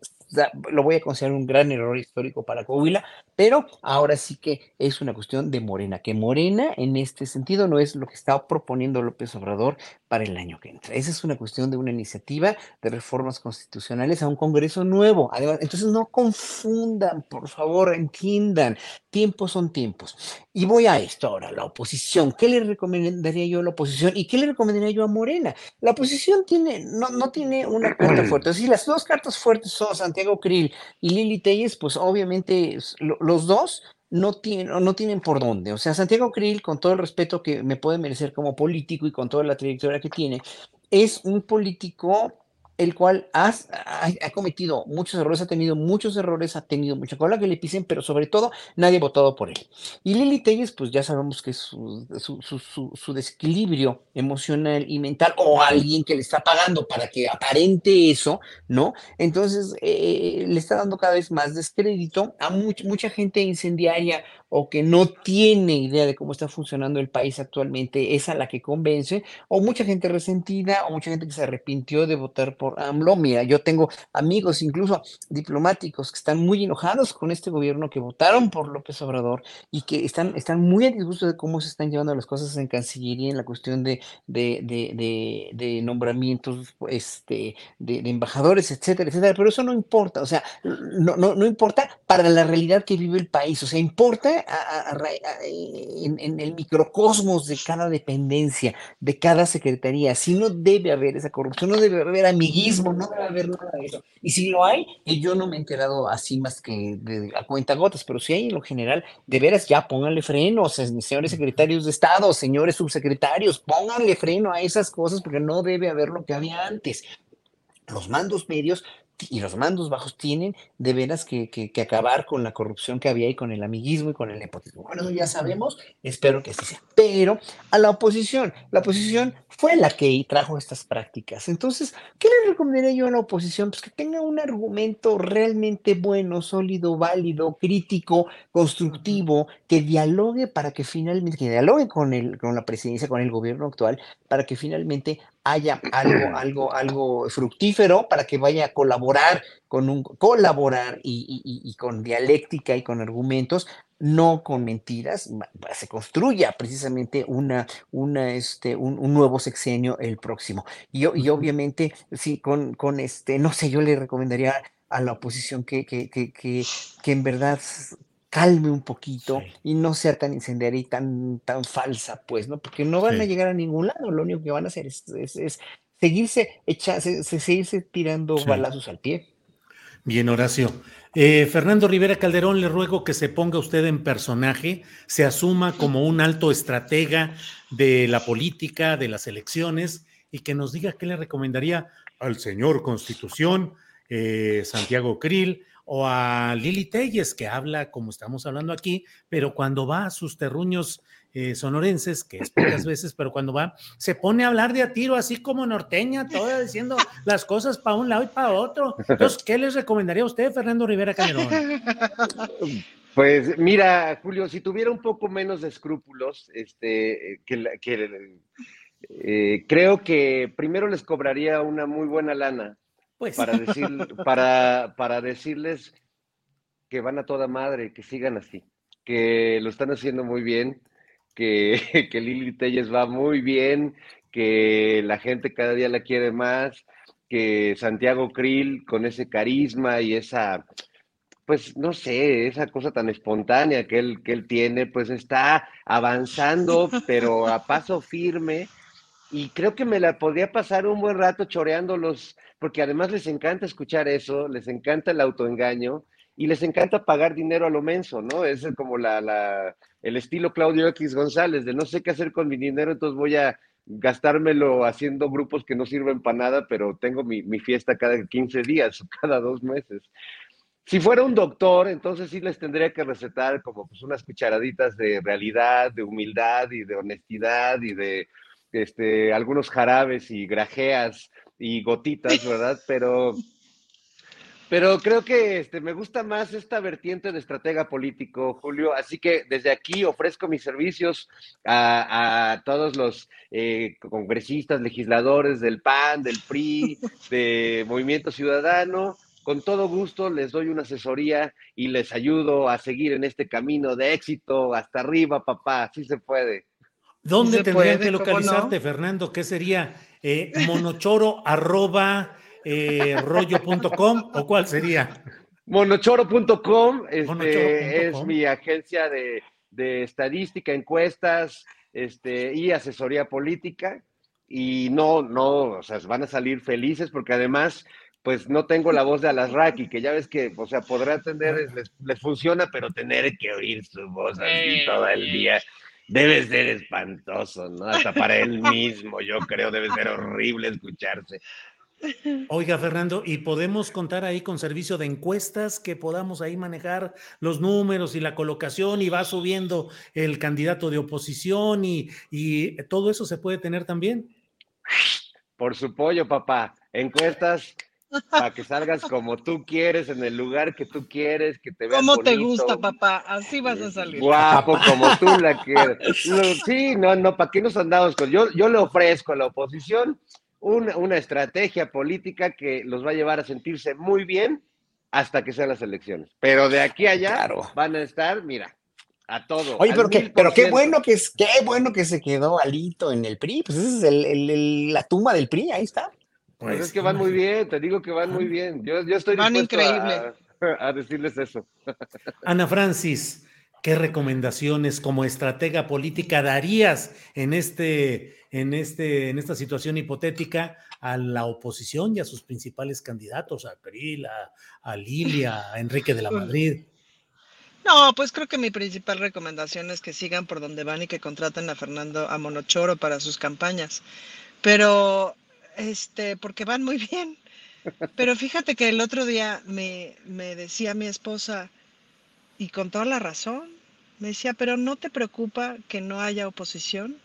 Lo voy a considerar un gran error histórico para Coahuila, pero ahora sí que es una cuestión de Morena, que Morena en este sentido no es lo que está proponiendo López Obrador para el año que entra. Esa es una cuestión de una iniciativa de reformas constitucionales a un Congreso nuevo. Además, entonces no confundan, por favor, entiendan, tiempos son tiempos. Y voy a esto ahora, la oposición. ¿Qué le recomendaría yo a la oposición y qué le recomendaría yo a Morena? La oposición tiene, no, no tiene una carta fuerte. Si las dos cartas fuertes son Santiago Krill y Lili Telles, pues obviamente lo- los dos no tienen, no tienen por dónde. O sea, Santiago Krill, con todo el respeto que me puede merecer como político y con toda la trayectoria que tiene, es un político el cual has- ha, ha cometido muchos errores, ha tenido muchos errores, ha tenido mucha cola que le pisen, pero sobre todo nadie ha votado por él. Y Lili Telles, pues ya sabemos que su, su, desequilibrio emocional y mental, o alguien que le está pagando para que aparente eso, ¿no? Entonces eh, le está dando cada vez más descrédito a much- mucha gente incendiaria o que no tiene idea de cómo está funcionando el país actualmente, es a la que convence, o mucha gente resentida, o mucha gente que se arrepintió de votar por por AMLO. Mira, yo tengo amigos, incluso diplomáticos, que están muy enojados con este gobierno, que votaron por López Obrador y que están, están muy a disgusto de cómo se están llevando las cosas en Cancillería en la cuestión de, de, de, nombramientos este, de, embajadores, etcétera, etcétera. Pero eso no importa, o sea, no, no, no importa para la realidad que vive el país, o sea, importa en, en el microcosmos de cada dependencia, de cada secretaría. Si no debe haber esa corrupción, no debe haber amiguismo, no debe haber nada de eso. Y si lo hay, y yo no me he enterado así más que de, a cuenta gotas, pero si hay en lo general, de veras ya pónganle freno, señores secretarios de Estado, señores subsecretarios, pónganle freno a esas cosas porque no debe haber lo que había antes. Los mandos medios y los mandos bajos tienen de veras que, que, acabar con la corrupción que había y con el amiguismo y con el nepotismo. Bueno, ya sabemos, espero que así sea. Pero a la oposición, la oposición fue la que trajo estas prácticas. Entonces, ¿qué le recomendaría yo a la oposición? Pues que tenga un argumento realmente bueno, sólido, válido, crítico, constructivo, que dialogue para que finalmente, que dialogue con, el, con la presidencia, con el gobierno actual, para que finalmente haya algo, algo, algo fructífero para que vaya a colaborar con un colaborar y, con dialéctica y con argumentos, no con mentiras, se construya precisamente una, una, este, un, nuevo sexenio el próximo. Y, y obviamente, sí, con, con este, no sé, yo le recomendaría a la oposición que, que, que, que, que en verdad calme un poquito y no sea tan incendiaria y tan, tan falsa, pues, ¿no? Porque no van a llegar a ningún lado, lo único que van a hacer es, seguirse, seguirse tirando balazos al pie. Bien, Horacio. Eh, Fernando Rivera Calderón, le ruego que se ponga usted en personaje, se asuma como un alto estratega de la política, de las elecciones, y que nos diga qué le recomendaría al señor Constitución, eh, Santiago Krill, o a Lili Telles, que habla como estamos hablando aquí, pero cuando va a sus terruños eh, sonorenses, que es pocas veces, pero cuando va, se pone a hablar de a tiro, así como norteña, toda diciendo las cosas para un lado y para otro. Entonces, ¿qué les recomendaría a usted, Fernando Rivera Calderón? Pues mira, Julio, si tuviera un poco menos de escrúpulos, este, que, que eh, creo que primero les cobraría una muy buena lana pues. Para, decir, para, para decirles que van a toda madre, que sigan así, que lo están haciendo muy bien, que, que Lili Telles va muy bien, que la gente cada día la quiere más, que Santiago Krill con ese carisma y esa, pues no sé, esa cosa tan espontánea que él, que él tiene, pues está avanzando, pero a paso firme. Y creo que me la podría pasar un buen rato choreando los, porque además les encanta escuchar eso, les encanta el autoengaño y les encanta pagar dinero a lo menso, ¿no? Es como la, el estilo Claudio X González, de no sé qué hacer con mi dinero, entonces voy a gastármelo haciendo grupos que no sirven para nada, pero tengo mi, mi fiesta cada 15 días o cada dos meses. Si fuera un doctor, entonces sí les tendría que recetar como pues unas cucharaditas de realidad, de humildad y de honestidad y de este, algunos jarabes y grajeas y gotitas, ¿verdad? Pero, pero creo que este, me gusta más esta vertiente de estratega político, Julio. Así que desde aquí ofrezco mis servicios a, todos los eh, congresistas, legisladores del PAN, del PRI, de Movimiento Ciudadano. Con todo gusto les doy una asesoría y les ayudo a seguir en este camino de éxito hasta arriba, papá. Sí se puede. ¿Dónde tendrían que localizarte, Fernando? ¿Qué sería? Eh, monochoro arroba eh, rollo.com o cuál sería? Monochoro.com este, es mi agencia de, estadística, encuestas este, y asesoría política. Y no, no, o sea, van a salir felices porque además, pues no tengo la voz de Alasraki, que ya ves que, o sea, podrá atender, les, funciona, pero tener que oír su voz así todo el día debe ser espantoso, ¿no? Hasta para él mismo, yo creo, debe ser horrible escucharse. Oiga, Fernando, ¿y podemos contar ahí con servicio de encuestas que podamos ahí manejar los números y la colocación y va subiendo el candidato de oposición y, y todo eso se puede tener también? Por su pollo, papá. Encuestas para que salgas como tú quieres, en el lugar que tú quieres, que te veas Como te gusta, papá, así vas a salir. Guapo, como tú la quieres. sí, no, no, ¿para qué nos andamos con? Yo, yo le ofrezco a la oposición una, una estrategia política que los va a llevar a sentirse muy bien hasta que sean las elecciones. Pero de aquí a allá van a estar, mira, a todo. Oye, pero, qué, pero qué bueno que es, qué bueno que se quedó Alito en el PRI, pues esa es el, el, la tumba del PRI, ahí está. Pues, es que van muy bien, te digo que van muy bien. Yo, yo estoy van increíble. A, a decirles eso. Ana Francis, ¿qué recomendaciones como estratega política darías en este en, este, en esta situación hipotética a la oposición y a sus principales candidatos, a Peril, a, Lilia, a Enrique de la Madrid. No, pues creo que mi principal recomendación es que sigan por donde van y que contraten a Fernando a Monochoro para sus campañas. Pero, este, porque van muy bien. Pero fíjate que el otro día me, me decía mi esposa, y con toda la razón, me decía, pero ¿no te preocupa que no haya oposición?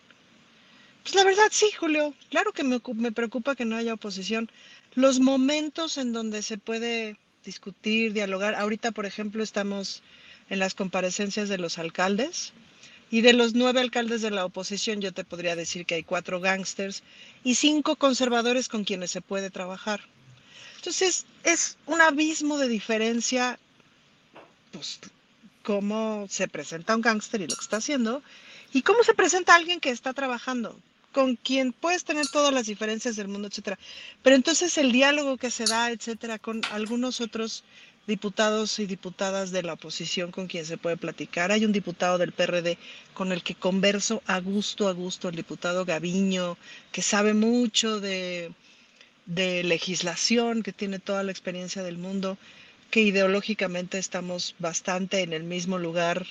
Pues la verdad sí, Julio. Claro que me, me, preocupa que no haya oposición. Los momentos en donde se puede discutir, dialogar. Ahorita, por ejemplo, estamos en las comparecencias de los alcaldes. Y de los nueve alcaldes de la oposición, yo te podría decir que hay cuatro gángsters y cinco conservadores con quienes se puede trabajar. Entonces, es un abismo de diferencia, pues, cómo se presenta un gángster y lo que está haciendo, y cómo se presenta alguien que está trabajando con quien puedes tener todas las diferencias del mundo, etcétera. Pero entonces el diálogo que se da, etcétera, con algunos otros diputados y diputadas de la oposición con quien se puede platicar. Hay un diputado del PRD con el que converso a gusto, a gusto, el diputado Gaviño, que sabe mucho de, de legislación, que tiene toda la experiencia del mundo, que ideológicamente estamos bastante en el mismo lugar,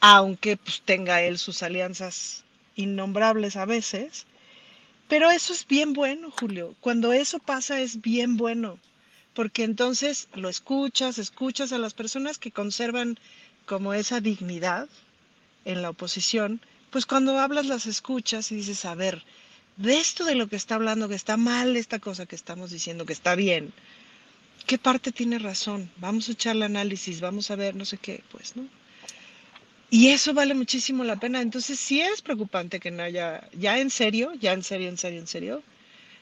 aunque pues, tenga él sus alianzas innombrables a veces, pero eso es bien bueno, Julio. Cuando eso pasa es bien bueno, porque entonces lo escuchas, escuchas a las personas que conservan como esa dignidad en la oposición, pues cuando hablas las escuchas y dices, a ver, de esto de lo que está hablando, que está mal esta cosa que estamos diciendo, que está bien, ¿qué parte tiene razón? Vamos a echarle análisis, vamos a ver, no sé qué, pues, ¿no? Y eso vale muchísimo la pena. Entonces, sí es preocupante que no haya, ya en serio, ya en serio, en serio, en serio,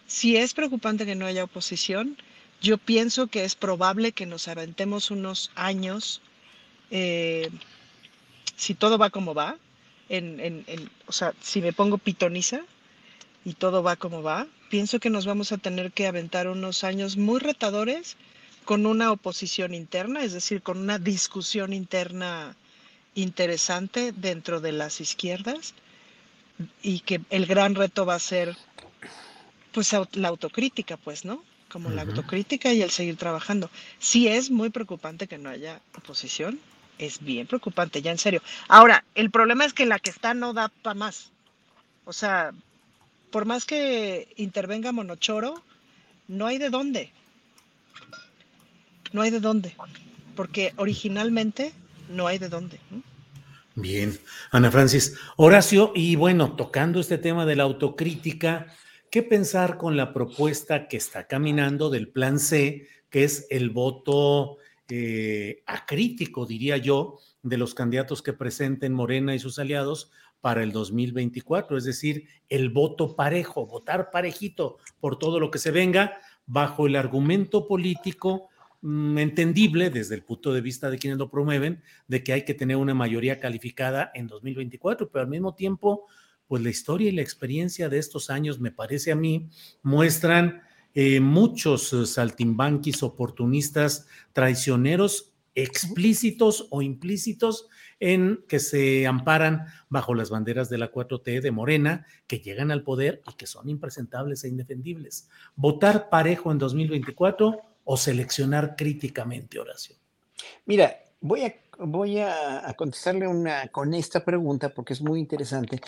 si es preocupante que no haya oposición. Yo pienso que es probable que nos aventemos unos años, eh, si todo va como va, o sea, si me pongo pitoniza y todo va como va, pienso que nos vamos a tener que aventar unos años muy retadores con una oposición interna, es decir, con una discusión interna interesante dentro de las izquierdas y que el gran reto va a ser pues la autocrítica, pues, ¿no? Como la autocrítica y el seguir trabajando. Sí es muy preocupante que no haya oposición, es bien preocupante, ya en serio. Ahora, el problema es que la que está no da para más. O sea, por más que intervenga Monochoro, no hay de dónde. No hay de dónde. Porque originalmente no hay de dónde. Bien, Ana Francis. Horacio, y bueno, tocando este tema de la autocrítica, ¿qué pensar con la propuesta que está caminando del plan C, que es el voto eh, acrítico, diría yo, de los candidatos que presenten Morena y sus aliados para el 2024, es decir, el voto parejo, votar parejito por todo lo que se venga, bajo el argumento político Mm, entendible desde el punto de vista de quienes lo promueven, de que hay que tener una mayoría calificada en 2024, pero al mismo tiempo, pues la historia y la experiencia de estos años, me parece a mí, muestran eh, muchos eh, saltimbanquis oportunistas traicioneros explícitos o implícitos en que se amparan bajo las banderas de la 4T de Morena, que llegan al poder y que son impresentables e indefendibles. Votar parejo en 2024 o seleccionar críticamente, Horacio? Mira, voy a, voy a, contestarle una, con esta pregunta porque es muy interesante.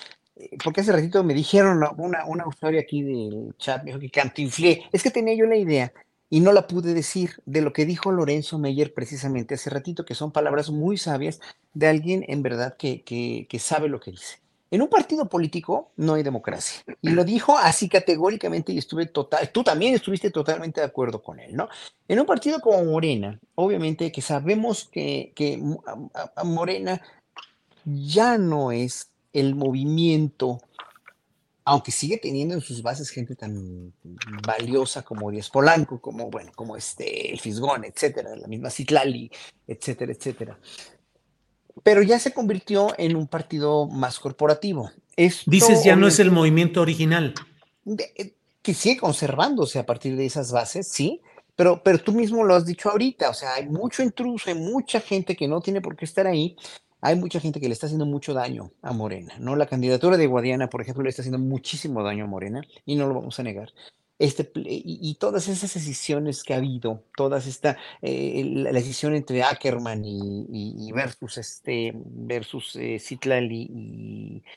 Porque hace ratito me dijeron una, una usuaria aquí del chat, me dijo que cantinflé. Es que tenía yo la idea y no la pude decir de lo que dijo Lorenzo Meyer precisamente hace ratito, que son palabras muy sabias de alguien en verdad que, que, que sabe lo que dice. En un partido político no hay democracia. Y lo dijo así categóricamente y estuve total, tú también estuviste totalmente de acuerdo con él, ¿no? En un partido como Morena, obviamente que sabemos que, que Morena ya no es el movimiento aunque sigue teniendo en sus bases gente tan valiosa como Díaz Polanco, como, bueno, como este, el Fisgón, etcétera, la misma Citlali, etcétera, etcétera. Pero ya se convirtió en un partido más corporativo. Dices, ya no es el movimiento original. Eh, que sigue conservándose a partir de esas bases, sí, pero, pero tú mismo lo has dicho ahorita, o sea, hay mucho intruso, hay mucha gente que no tiene por qué estar ahí, hay mucha gente que le está haciendo mucho daño a Morena, ¿no? La candidatura de Guadiana, por ejemplo, le está haciendo muchísimo daño a Morena y no lo vamos a negar. Este, y, todas esas decisiones que ha habido, todas esta, eh, la, decisión entre Ackerman y, versus este, versus eh, y,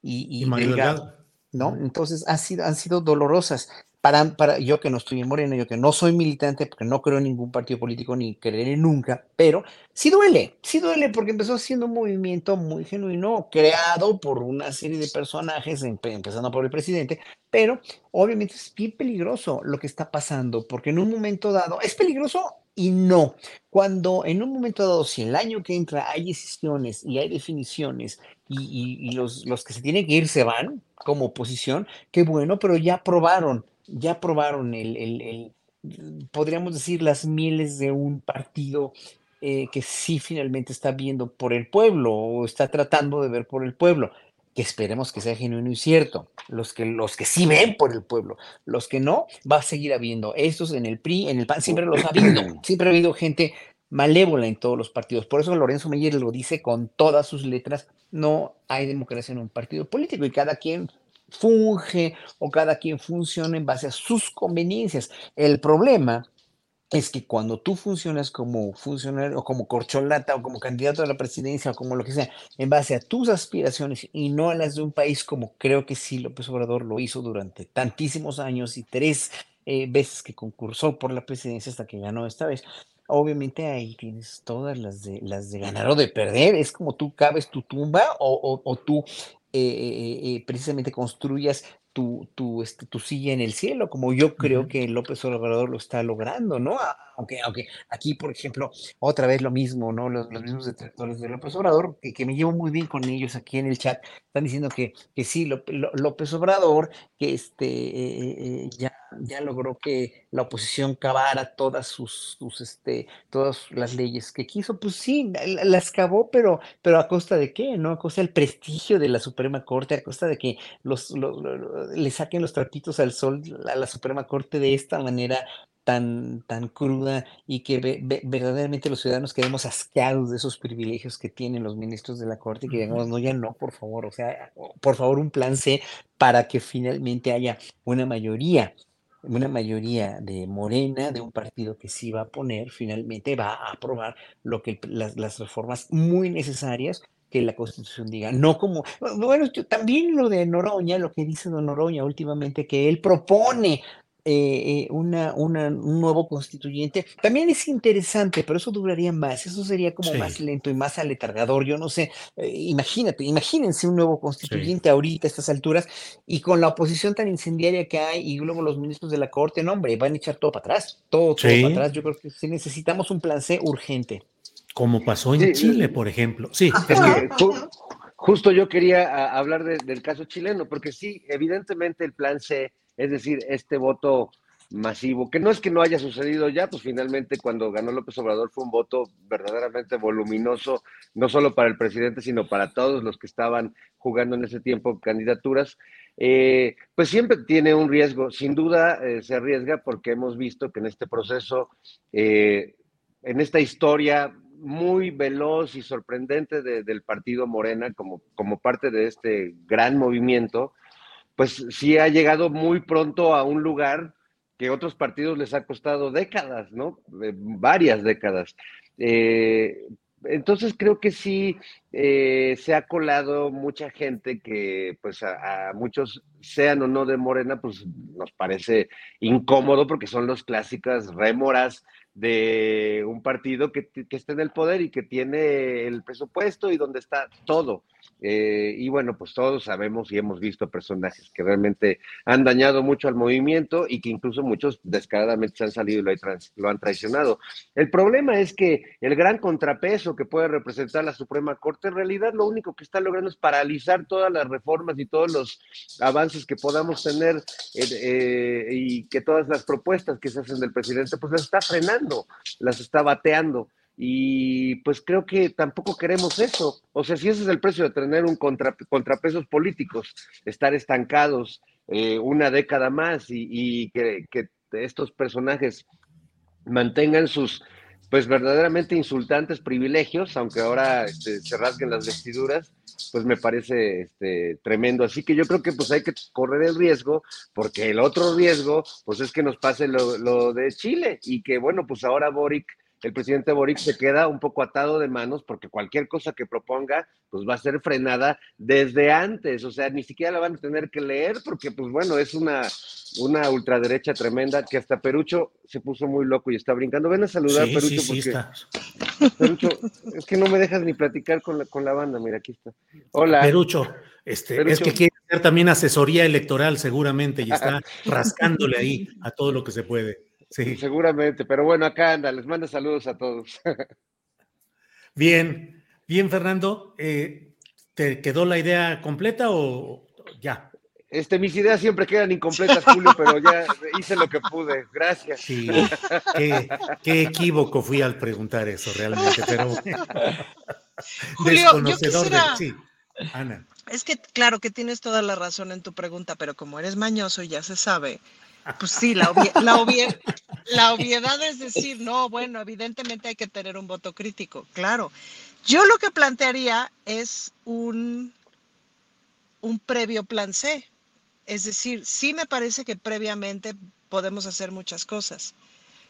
y, Delgado, ¿no? Entonces ha sido, han sido dolorosas para, para yo que no estoy en Morena, yo que no soy militante, porque no creo en ningún partido político ni creeré nunca, pero sí duele, sí duele porque empezó siendo un movimiento muy genuino, creado por una serie de personajes, empezando por el presidente, pero obviamente es bien peligroso lo que está pasando, porque en un momento dado es peligroso y no. Cuando en un momento dado, si el año que entra hay decisiones y hay definiciones y, los, los que se tienen que ir se van como oposición, qué bueno, pero ya probaron ya probaron el, el, podríamos decir, las mieles de un partido eh, que sí finalmente está viendo por el pueblo o está tratando de ver por el pueblo, que esperemos que sea genuino y cierto. Los que, los que sí ven por el pueblo, los que no, va a seguir habiendo. Estos en el PRI, en el PAN, siempre los ha habido. Siempre ha habido gente malévola en todos los partidos. Por eso Lorenzo Meyer lo dice con todas sus letras, no hay democracia en un partido político y cada quien funge o cada quien funciona en base a sus conveniencias. El problema es que cuando tú funcionas como funcionario o como corcholata o como candidato a la presidencia o como lo que sea, en base a tus aspiraciones y no a las de un país como creo que sí López Obrador lo hizo durante tantísimos años y tres eh, veces que concursó por la presidencia hasta que ganó esta vez, obviamente ahí tienes todas las de, las de ganar o de perder. Es como tú cabes tu tumba o, o tú eh, eh, eh, precisamente construyas tu, tu, este, tu silla en el cielo, como yo creo que López Obrador lo está logrando, ¿no? Aunque, aunque aquí, por ejemplo, otra vez lo mismo, ¿no? Los, los mismos detractores de López Obrador, que, que, me llevo muy bien con ellos aquí en el chat, están diciendo que, que sí, López Obrador, que este, ya ya logró que la oposición cavara todas sus, sus, este, todas las leyes que quiso, pues sí, las cavó, pero, pero a costa de qué, ¿no? A costa del prestigio de la Suprema Corte, a costa de que los, le saquen los trapitos al sol a la Suprema Corte de esta manera tan, tan cruda y que verdaderamente los ciudadanos quedemos asqueados de esos privilegios que tienen los ministros de la Corte y que digamos, no, ya no, por favor, o sea, por favor, un plan C para que finalmente haya una mayoría una mayoría de Morena, de un partido que sí va a poner, finalmente va a aprobar lo que las, reformas muy necesarias que la Constitución diga. No como, bueno, también lo de Noroña, lo que dice don Noroña últimamente, que él propone eh, eh, una, una, un nuevo constituyente. También es interesante, pero eso duraría más, eso sería como más lento y más aletargador. Yo no sé, eh, imagínate, imagínense un nuevo constituyente ahorita a estas alturas y con la oposición tan incendiaria que hay y luego los ministros de la Corte, no, hombre, van a echar todo para atrás, todo, todo para atrás. Yo creo que necesitamos un plan C urgente. Como pasó en Chile, por ejemplo. Sí, justo yo quería hablar del caso chileno, porque sí, evidentemente el plan C es decir, este voto masivo, que no es que no haya sucedido ya, pues finalmente cuando ganó López Obrador fue un voto verdaderamente voluminoso, no solo para el presidente, sino para todos los que estaban jugando en ese tiempo candidaturas, eh, pues siempre tiene un riesgo, sin duda eh, se arriesga porque hemos visto que en este proceso, eh, en esta historia muy veloz y sorprendente del partido Morena como, como parte de este gran movimiento, pues sí ha llegado muy pronto a un lugar que otros partidos les ha costado décadas, ¿no? varias décadas. Eh, entonces creo que sí eh, se ha colado mucha gente que pues a, muchos, sean o no de Morena, pues nos parece incómodo porque son los clásicas rémoras de un partido que, que, está en el poder y que tiene el presupuesto y donde está todo. Eh, y bueno, pues todos sabemos y hemos visto personajes que realmente han dañado mucho al movimiento y que incluso muchos descaradamente se han salido y lo, han traicionado. El problema es que el gran contrapeso que puede representar la Suprema Corte en realidad lo único que está logrando es paralizar todas las reformas y todos los avances que podamos tener eh, eh, y que todas las propuestas que se hacen del presidente, pues las está frenando, las está bateando. Y pues creo que tampoco queremos eso. O sea, si ese es el precio de tener un contra, contrapesos políticos, estar estancados eh, una década más y, que, estos personajes mantengan sus pues verdaderamente insultantes privilegios, aunque ahora este, se rasguen las vestiduras, pues me parece este, tremendo. Así que yo creo que pues hay que correr el riesgo, porque el otro riesgo, pues es que nos pase lo, lo de Chile y que bueno, pues ahora Boric el presidente Boric se queda un poco atado de manos porque cualquier cosa que proponga, pues va a ser frenada desde antes, o sea, ni siquiera la van a tener que leer porque, pues bueno, es una, una ultraderecha tremenda que hasta Perucho se puso muy loco y está brincando. Ven a saludar, Perucho, porque... Perucho, es que no me dejas ni platicar con la, con la banda, mira, aquí está. Hola. Perucho, este, es que quiere hacer también asesoría electoral seguramente y está rascándole ahí a todo lo que se puede. Sí. Seguramente, pero bueno, acá anda, les mando saludos a todos. Bien, bien, Fernando. Eh, ¿Te quedó la idea completa o ya? Este, mis ideas siempre quedan incompletas, Julio, pero ya hice lo que pude. Gracias. Sí, qué, equívoco fui al preguntar eso realmente, pero desconocedor de. Sí, Ana. Es que claro que tienes toda la razón en tu pregunta, pero como eres mañoso, ya se sabe pues sí, la, la, obviedad es decir, no, bueno, evidentemente hay que tener un voto crítico, claro. Yo lo que plantearía es un, un previo plan C. Es decir, sí me parece que previamente podemos hacer muchas cosas.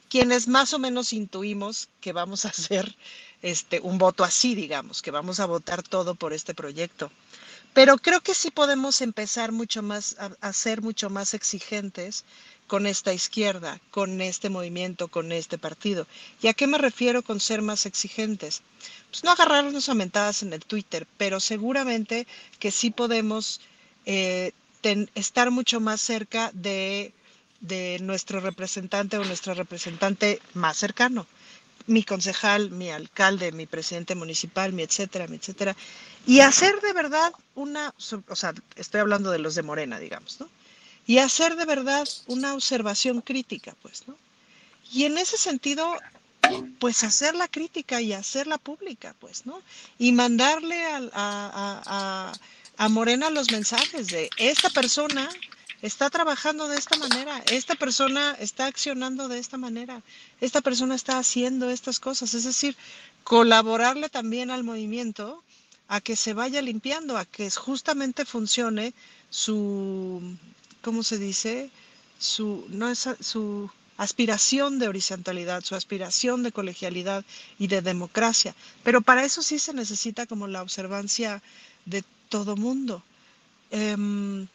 Quienes más o menos intuimos que vamos a hacer este, un voto así, digamos, que vamos a votar todo por este proyecto. Pero creo que sí podemos empezar mucho más a, ser mucho más exigentes con esta izquierda, con este movimiento, con este partido. ¿Y a qué me refiero con ser más exigentes? Pues no agarrarnos a mentadas en el Twitter, pero seguramente que sí podemos eh, estar mucho más cerca de, de nuestro representante o nuestra representante más cercano mi concejal, mi alcalde, mi presidente municipal, mi etcétera, mi etcétera, y hacer de verdad una, o sea, estoy hablando de los de Morena, digamos, ¿no? Y hacer de verdad una observación crítica, pues, ¿no? Y en ese sentido, pues hacer la crítica y hacerla pública, pues, ¿no? Y mandarle a, a, a Morena los mensajes de esta persona está trabajando de esta manera, esta persona está accionando de esta manera, esta persona está haciendo estas cosas, es decir, colaborarle también al movimiento a que se vaya limpiando, a que justamente funcione su, ¿cómo se dice? Su, no es, su aspiración de horizontalidad, su aspiración de colegialidad y de democracia. Pero para eso sí se necesita como la observancia de todo mundo. Em,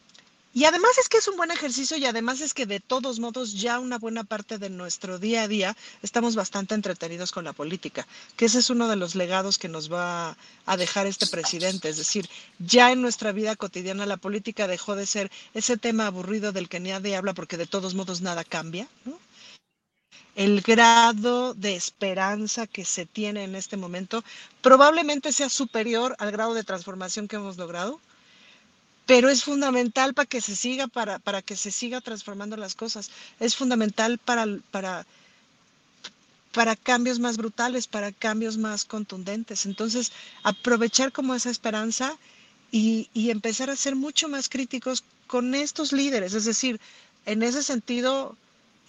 y además es que es un buen ejercicio y además es que de todos modos ya una buena parte de nuestro día a día estamos bastante entretenidos con la política, que ese es uno de los legados que nos va a dejar este presidente. Es decir, ya en nuestra vida cotidiana la política dejó de ser ese tema aburrido del que nadie habla porque de todos modos nada cambia. el grado de esperanza que se tiene en este momento probablemente sea superior al grado de transformación que hemos logrado pero es fundamental para que se siga, para, para que se siga transformando las cosas. Es fundamental para, para, para cambios más brutales, para cambios más contundentes. Entonces, aprovechar como esa esperanza y, empezar a ser mucho más críticos con estos líderes. Es decir, en ese sentido,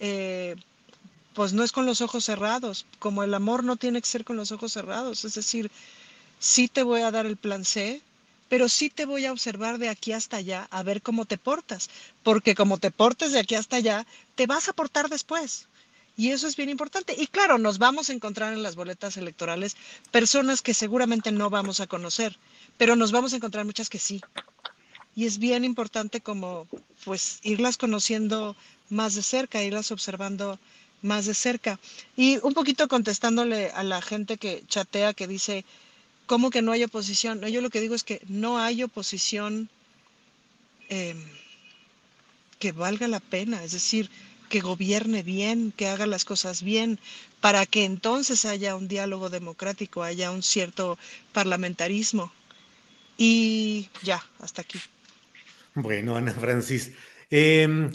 eh, pues no es con los ojos cerrados, como el amor no tiene que ser con los ojos cerrados. Es decir, sí te voy a dar el plan C, pero sí te voy a observar de aquí hasta allá a ver cómo te portas, porque como te portes de aquí hasta allá, te vas a portar después. Y eso es bien importante. Y claro, nos vamos a encontrar en las boletas electorales personas que seguramente no vamos a conocer, pero nos vamos a encontrar muchas que sí. Y es bien importante como pues irlas conociendo más de cerca, irlas observando más de cerca. Y un poquito contestándole a la gente que chatea, que dice, ¿Cómo que no hay oposición? No, yo lo que digo es que no hay oposición em, que valga la pena. Es decir, que gobierne bien, que haga las cosas bien, para que entonces haya un diálogo democrático, haya un cierto parlamentarismo. Y ya, hasta aquí. Bueno, Ana Francis. Em,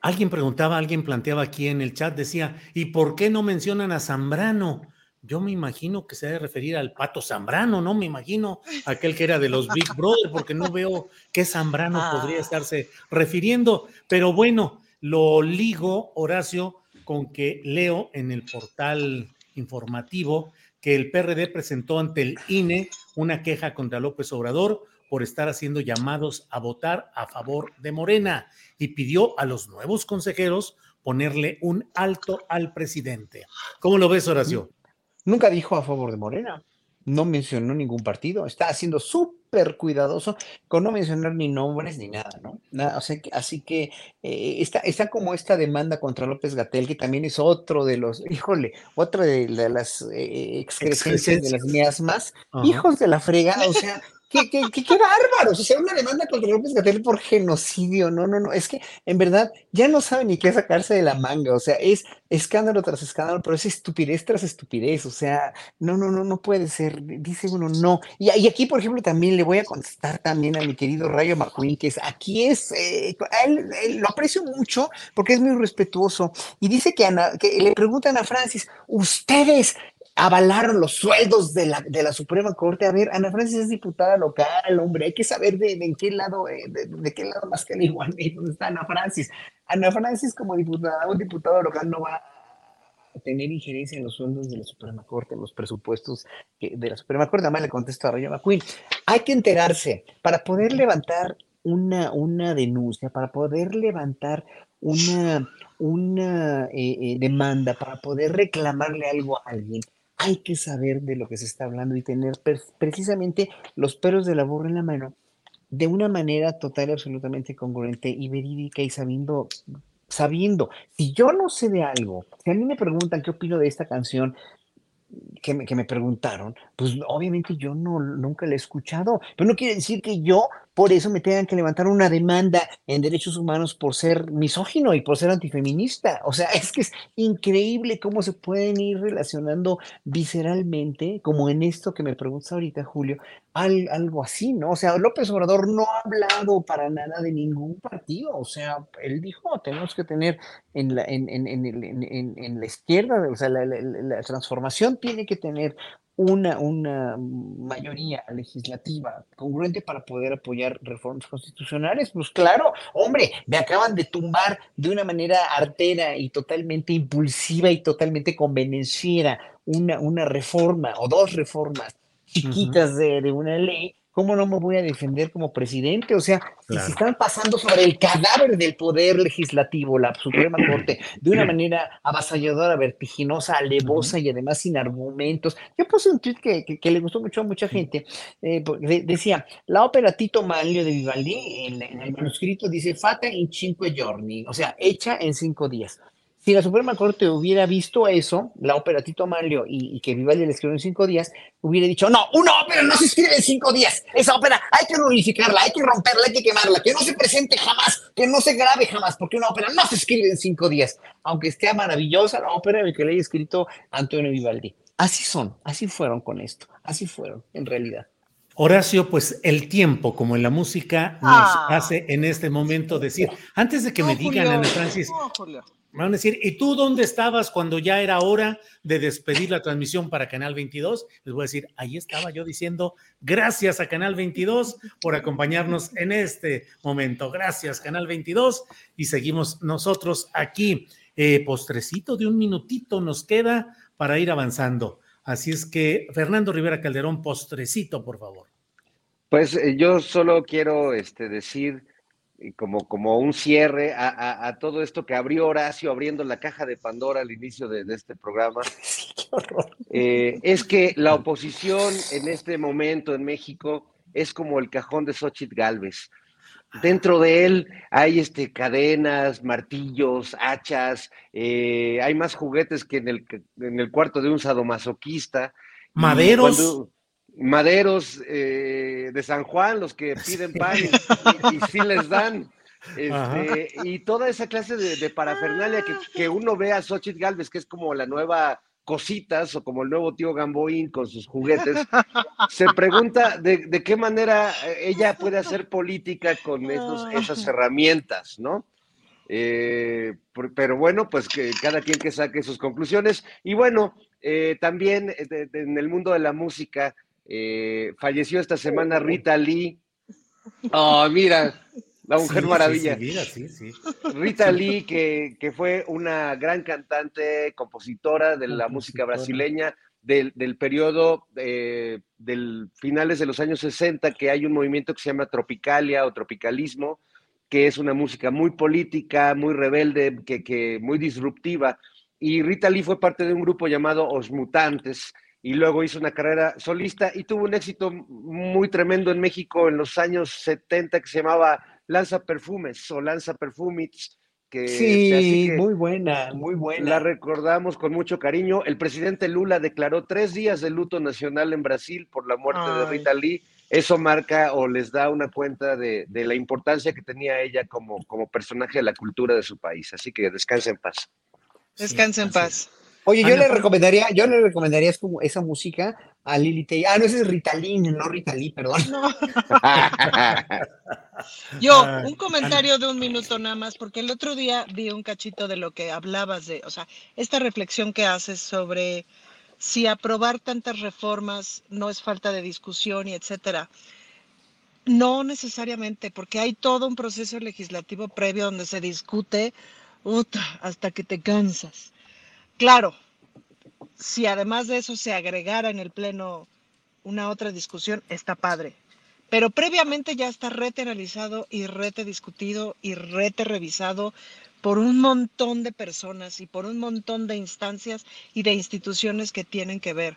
alguien preguntaba, alguien planteaba aquí en el chat, decía, ¿y por qué no mencionan a Zambrano? Yo me imagino que se debe referir al pato Zambrano, ¿no? Me imagino aquel que era de los Big Brother, porque no veo qué Zambrano podría ah. estarse refiriendo. Pero bueno, lo ligo, Horacio, con que leo en el portal informativo que el PRD presentó ante el INE una queja contra López Obrador por estar haciendo llamados a votar a favor de Morena y pidió a los nuevos consejeros ponerle un alto al presidente. ¿Cómo lo ves, Horacio? Nunca dijo a favor de Morena, no mencionó ningún partido, está haciendo súper cuidadoso con no mencionar ni nombres ni nada, ¿no? Nada, así que eh, está, está, como esta demanda contra López Gatel, que también es otro de los, híjole, otro de, las eh, de las mías más, hijos de la fregada, o sea, qué, qué, qué, qué bárbaros. O sea, una demanda contra López Gatel por genocidio. No, no, no. Es que en verdad ya no sabe ni qué sacarse de la manga. O sea, es escándalo tras escándalo, pero es estupidez tras estupidez. O sea, no, no, no, no puede ser. Dice uno, no. Y, aquí, por ejemplo, también le voy a contestar también a mi querido Rayo McQueen, que es aquí es, eh, él, lo aprecio mucho porque es muy respetuoso. Y dice que, Ana, que le preguntan a Francis, ustedes avalaron los sueldos de la, de la Suprema Corte. A ver, Ana Francis es diputada local, hombre, hay que saber de, en qué lado, eh, de, qué lado más que el igual dónde está Ana Francis. Ana Francis como diputada, un diputado local no va a tener injerencia en los sueldos de la Suprema Corte, en los presupuestos de la Suprema Corte. Además le contesto a Rayo McQueen. Hay que enterarse para poder levantar una, una denuncia, para poder levantar una, una eh, eh, demanda, para poder reclamarle algo a alguien hay que saber de lo que se está hablando y tener precisamente los pelos de la burra en la mano de una manera total y absolutamente congruente y verídica y sabiendo, sabiendo, si yo no sé de algo, si a mí me preguntan qué opino de esta canción, que me, que me, preguntaron, pues obviamente yo no, nunca la he escuchado, pero no quiere decir que yo por eso me tengan que levantar una demanda en derechos humanos por ser misógino y por ser antifeminista. O sea, es que es increíble cómo se pueden ir relacionando visceralmente, como en esto que me preguntas ahorita, Julio, algo así, ¿no? O sea, López Obrador no ha hablado para nada de ningún partido. O sea, él dijo, tenemos que tener en la, izquierda, o sea, la transformación tiene que tener una, una mayoría legislativa congruente para poder apoyar reformas constitucionales. Pues claro, hombre, me acaban de tumbar de una manera artera y totalmente impulsiva y totalmente convenenciera una, una reforma o dos reformas chiquitas de, de una ley ¿cómo no me voy a defender como presidente? O sea, si se están pasando sobre el cadáver del poder legislativo, la Suprema Corte, de una manera avasalladora, vertiginosa, alevosa y además sin argumentos. Yo puse un tweet que, le gustó mucho a mucha gente. Eh, decía, la ópera Tito Manlio de Vivaldi, en, en, el manuscrito dice, fata in cinque giorni, o sea, hecha en cinco días. Si la Suprema Corte hubiera visto eso, la ópera Tito Manlio y, que Vivaldi la escribió en cinco días, hubiera dicho, no, una ópera no se escribe en cinco días. Esa ópera hay que unificarla, hay que romperla, hay que quemarla, que no se presente jamás, que no se grabe jamás, porque una ópera no se escribe en cinco días, aunque esté maravillosa la ópera que le haya escrito Antonio Vivaldi. Así son, así fueron con esto, así fueron en realidad. Horacio, pues el tiempo, como en la música, nos ah. hace en este momento decir, antes de que me digan, Ana Francis, me van a decir, ¿y tú dónde estabas cuando ya era hora de despedir la transmisión para Canal 22? Les voy a decir, ahí estaba yo diciendo, gracias a Canal 22 por acompañarnos en este momento. Gracias, Canal 22. Y seguimos nosotros aquí. Eh, postrecito de un minutito nos queda para ir avanzando. Así es que, Fernando Rivera Calderón, postrecito, por favor. Pues eh, yo solo quiero este, decir como, como un cierre a, todo esto que abrió Horacio abriendo la caja de Pandora al inicio de, este programa, eh, es que la oposición en este momento en México es como el cajón de Xochitl Galvez. Dentro de él hay este, cadenas, martillos, hachas, eh, hay más juguetes que en el, en el cuarto de un sadomasoquista. Maderos maderos eh, de San Juan, los que piden pan y, sí les dan. Este, y toda esa clase de, parafernalia que, que, uno ve a Xochitl Galvez, que es como la nueva cositas o como el nuevo tío Gamboín con sus juguetes, se pregunta de, qué manera ella puede hacer política con esas herramientas, ¿no? Eh, pero bueno, pues que cada quien que saque sus conclusiones. Y bueno, eh, también eh, en el mundo de la música, falleció esta semana Rita Lee. Oh, mira, la Mujer Maravilla. Rita Lee, que, fue una gran cantante, compositora de la música brasileña del, periodo eh, del finales de los años 60, que hay un movimiento que se llama Tropicalia o Tropicalismo, que es una música muy política, muy rebelde, que, que muy disruptiva. Y Rita Lee fue parte de un grupo llamado Os Mutantes, y luego hizo una carrera solista y tuvo un éxito muy tremendo en México en los años 70 que se llamaba Lanza Perfumes o Lanza Perfumits. Que, sí, muy buena, muy buena. La recordamos con mucho cariño. El presidente Lula declaró tres días de luto nacional en Brasil por la muerte de Rita Lee. Eso marca o les da una cuenta de, la importancia que tenía ella como, como personaje de la cultura de su país. Así que descanse en paz. Descanse en paz. Oye, yo le recomendaría, yo le recomendaría como esa música a Lili Ah, no, ese es Ritalin, no Ritalí, perdón. yo, un comentario de un minuto nada más, porque el otro día vi un cachito de lo que hablabas de, o sea, esta reflexión que haces sobre si aprobar tantas reformas no es falta de discusión y etcétera. No necesariamente, porque hay todo un proceso legislativo previo donde se discute hasta que te cansas. Claro, si además de eso se agregara en el Pleno una otra discusión, está padre. Pero previamente ya está rete analizado y rete discutido y rete revisado por un montón de personas y por un montón de instancias y de instituciones que tienen que ver.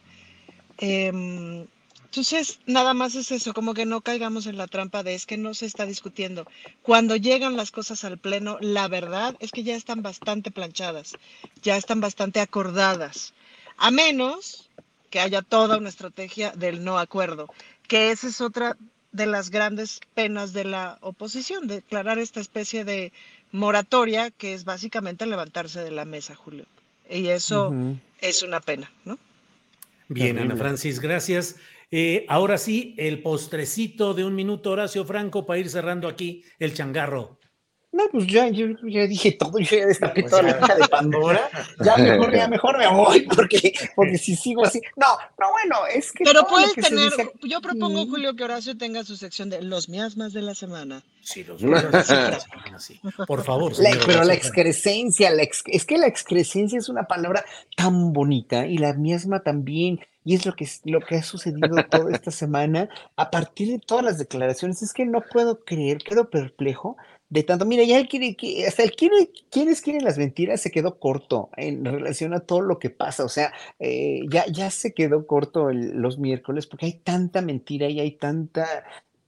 Em, entonces, nada más es eso, como que no caigamos en la trampa de es que no se está discutiendo. Cuando llegan las cosas al Pleno, la verdad es que ya están bastante planchadas, ya están bastante acordadas, a menos que haya toda una estrategia del no acuerdo, que esa es otra de las grandes penas de la oposición, declarar esta especie de moratoria que es básicamente levantarse de la mesa, Julio. Y eso es una pena, ¿no? Bien, Ana Francis, gracias. Eh, ahora sí, el postrecito de un minuto, Horacio Franco, para ir cerrando aquí el changarro. No, pues ya, yo ya dije todo, yo ya destapé pues toda la caja de Pandora. Ya mejor, ya mejor me voy, porque, porque si sigo así. No, no, bueno, es que. Pero puedes tener. Yo propongo, Julio, que Horacio tenga su sección de los miasmas de la semana. Sí, los miasmas de la semana, sí. Por favor. pero la excrescencia, la es que la excrescencia es una palabra tan bonita y la miasma también. Y es lo que, lo que ha sucedido toda esta semana a partir de todas las declaraciones. Es que no puedo creer, quedo perplejo de tanto. Mira, ya él quiere, hasta el quiere, quienes quieren las mentiras se quedó corto en relación a todo lo que pasa. O sea, eh, ya, ya se quedó corto los miércoles porque hay tanta mentira y hay tanta,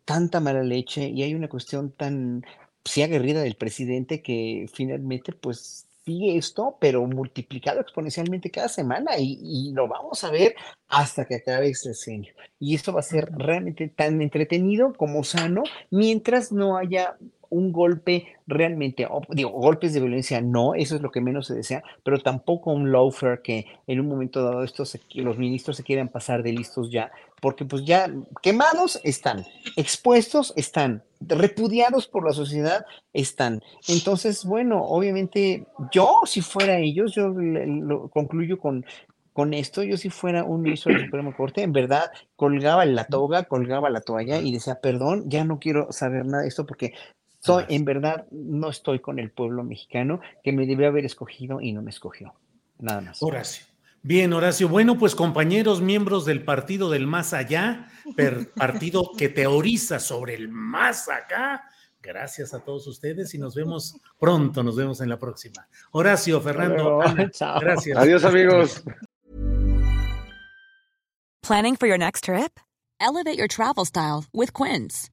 tanta mala leche y hay una cuestión tan, sí, aguerrida del presidente que finalmente, pues sigue esto, pero multiplicado exponencialmente cada semana y, lo vamos a ver hasta que acabe este sexenio. Y esto va a ser realmente tan entretenido como sano mientras no haya un golpe realmente, digo, golpes de violencia no, eso es lo que menos se desea, pero tampoco un lawfare que en un momento dado estos, los ministros se quieran pasar de listos ya, porque pues ya quemados están, expuestos están, repudiados por la sociedad están. Entonces, bueno, obviamente yo, si fuera ellos, yo concluyo con, con esto, yo si fuera un ministro del Supremo Corte, en verdad colgaba la toga, colgaba la toalla y decía, perdón, ya no quiero saber nada de esto porque soy, en verdad, no estoy con el pueblo mexicano que me debió haber escogido y no me escogió. Nada más. Horacio. Bien, Horacio. Bueno, pues compañeros, miembros del Partido del Más Allá, partido que teoriza sobre el más acá. Gracias a todos ustedes y nos vemos pronto, nos vemos en la próxima. Horacio, Fernando, gracias. Adiós, amigos. Planning for your next trip? Elevate your travel style with Quince.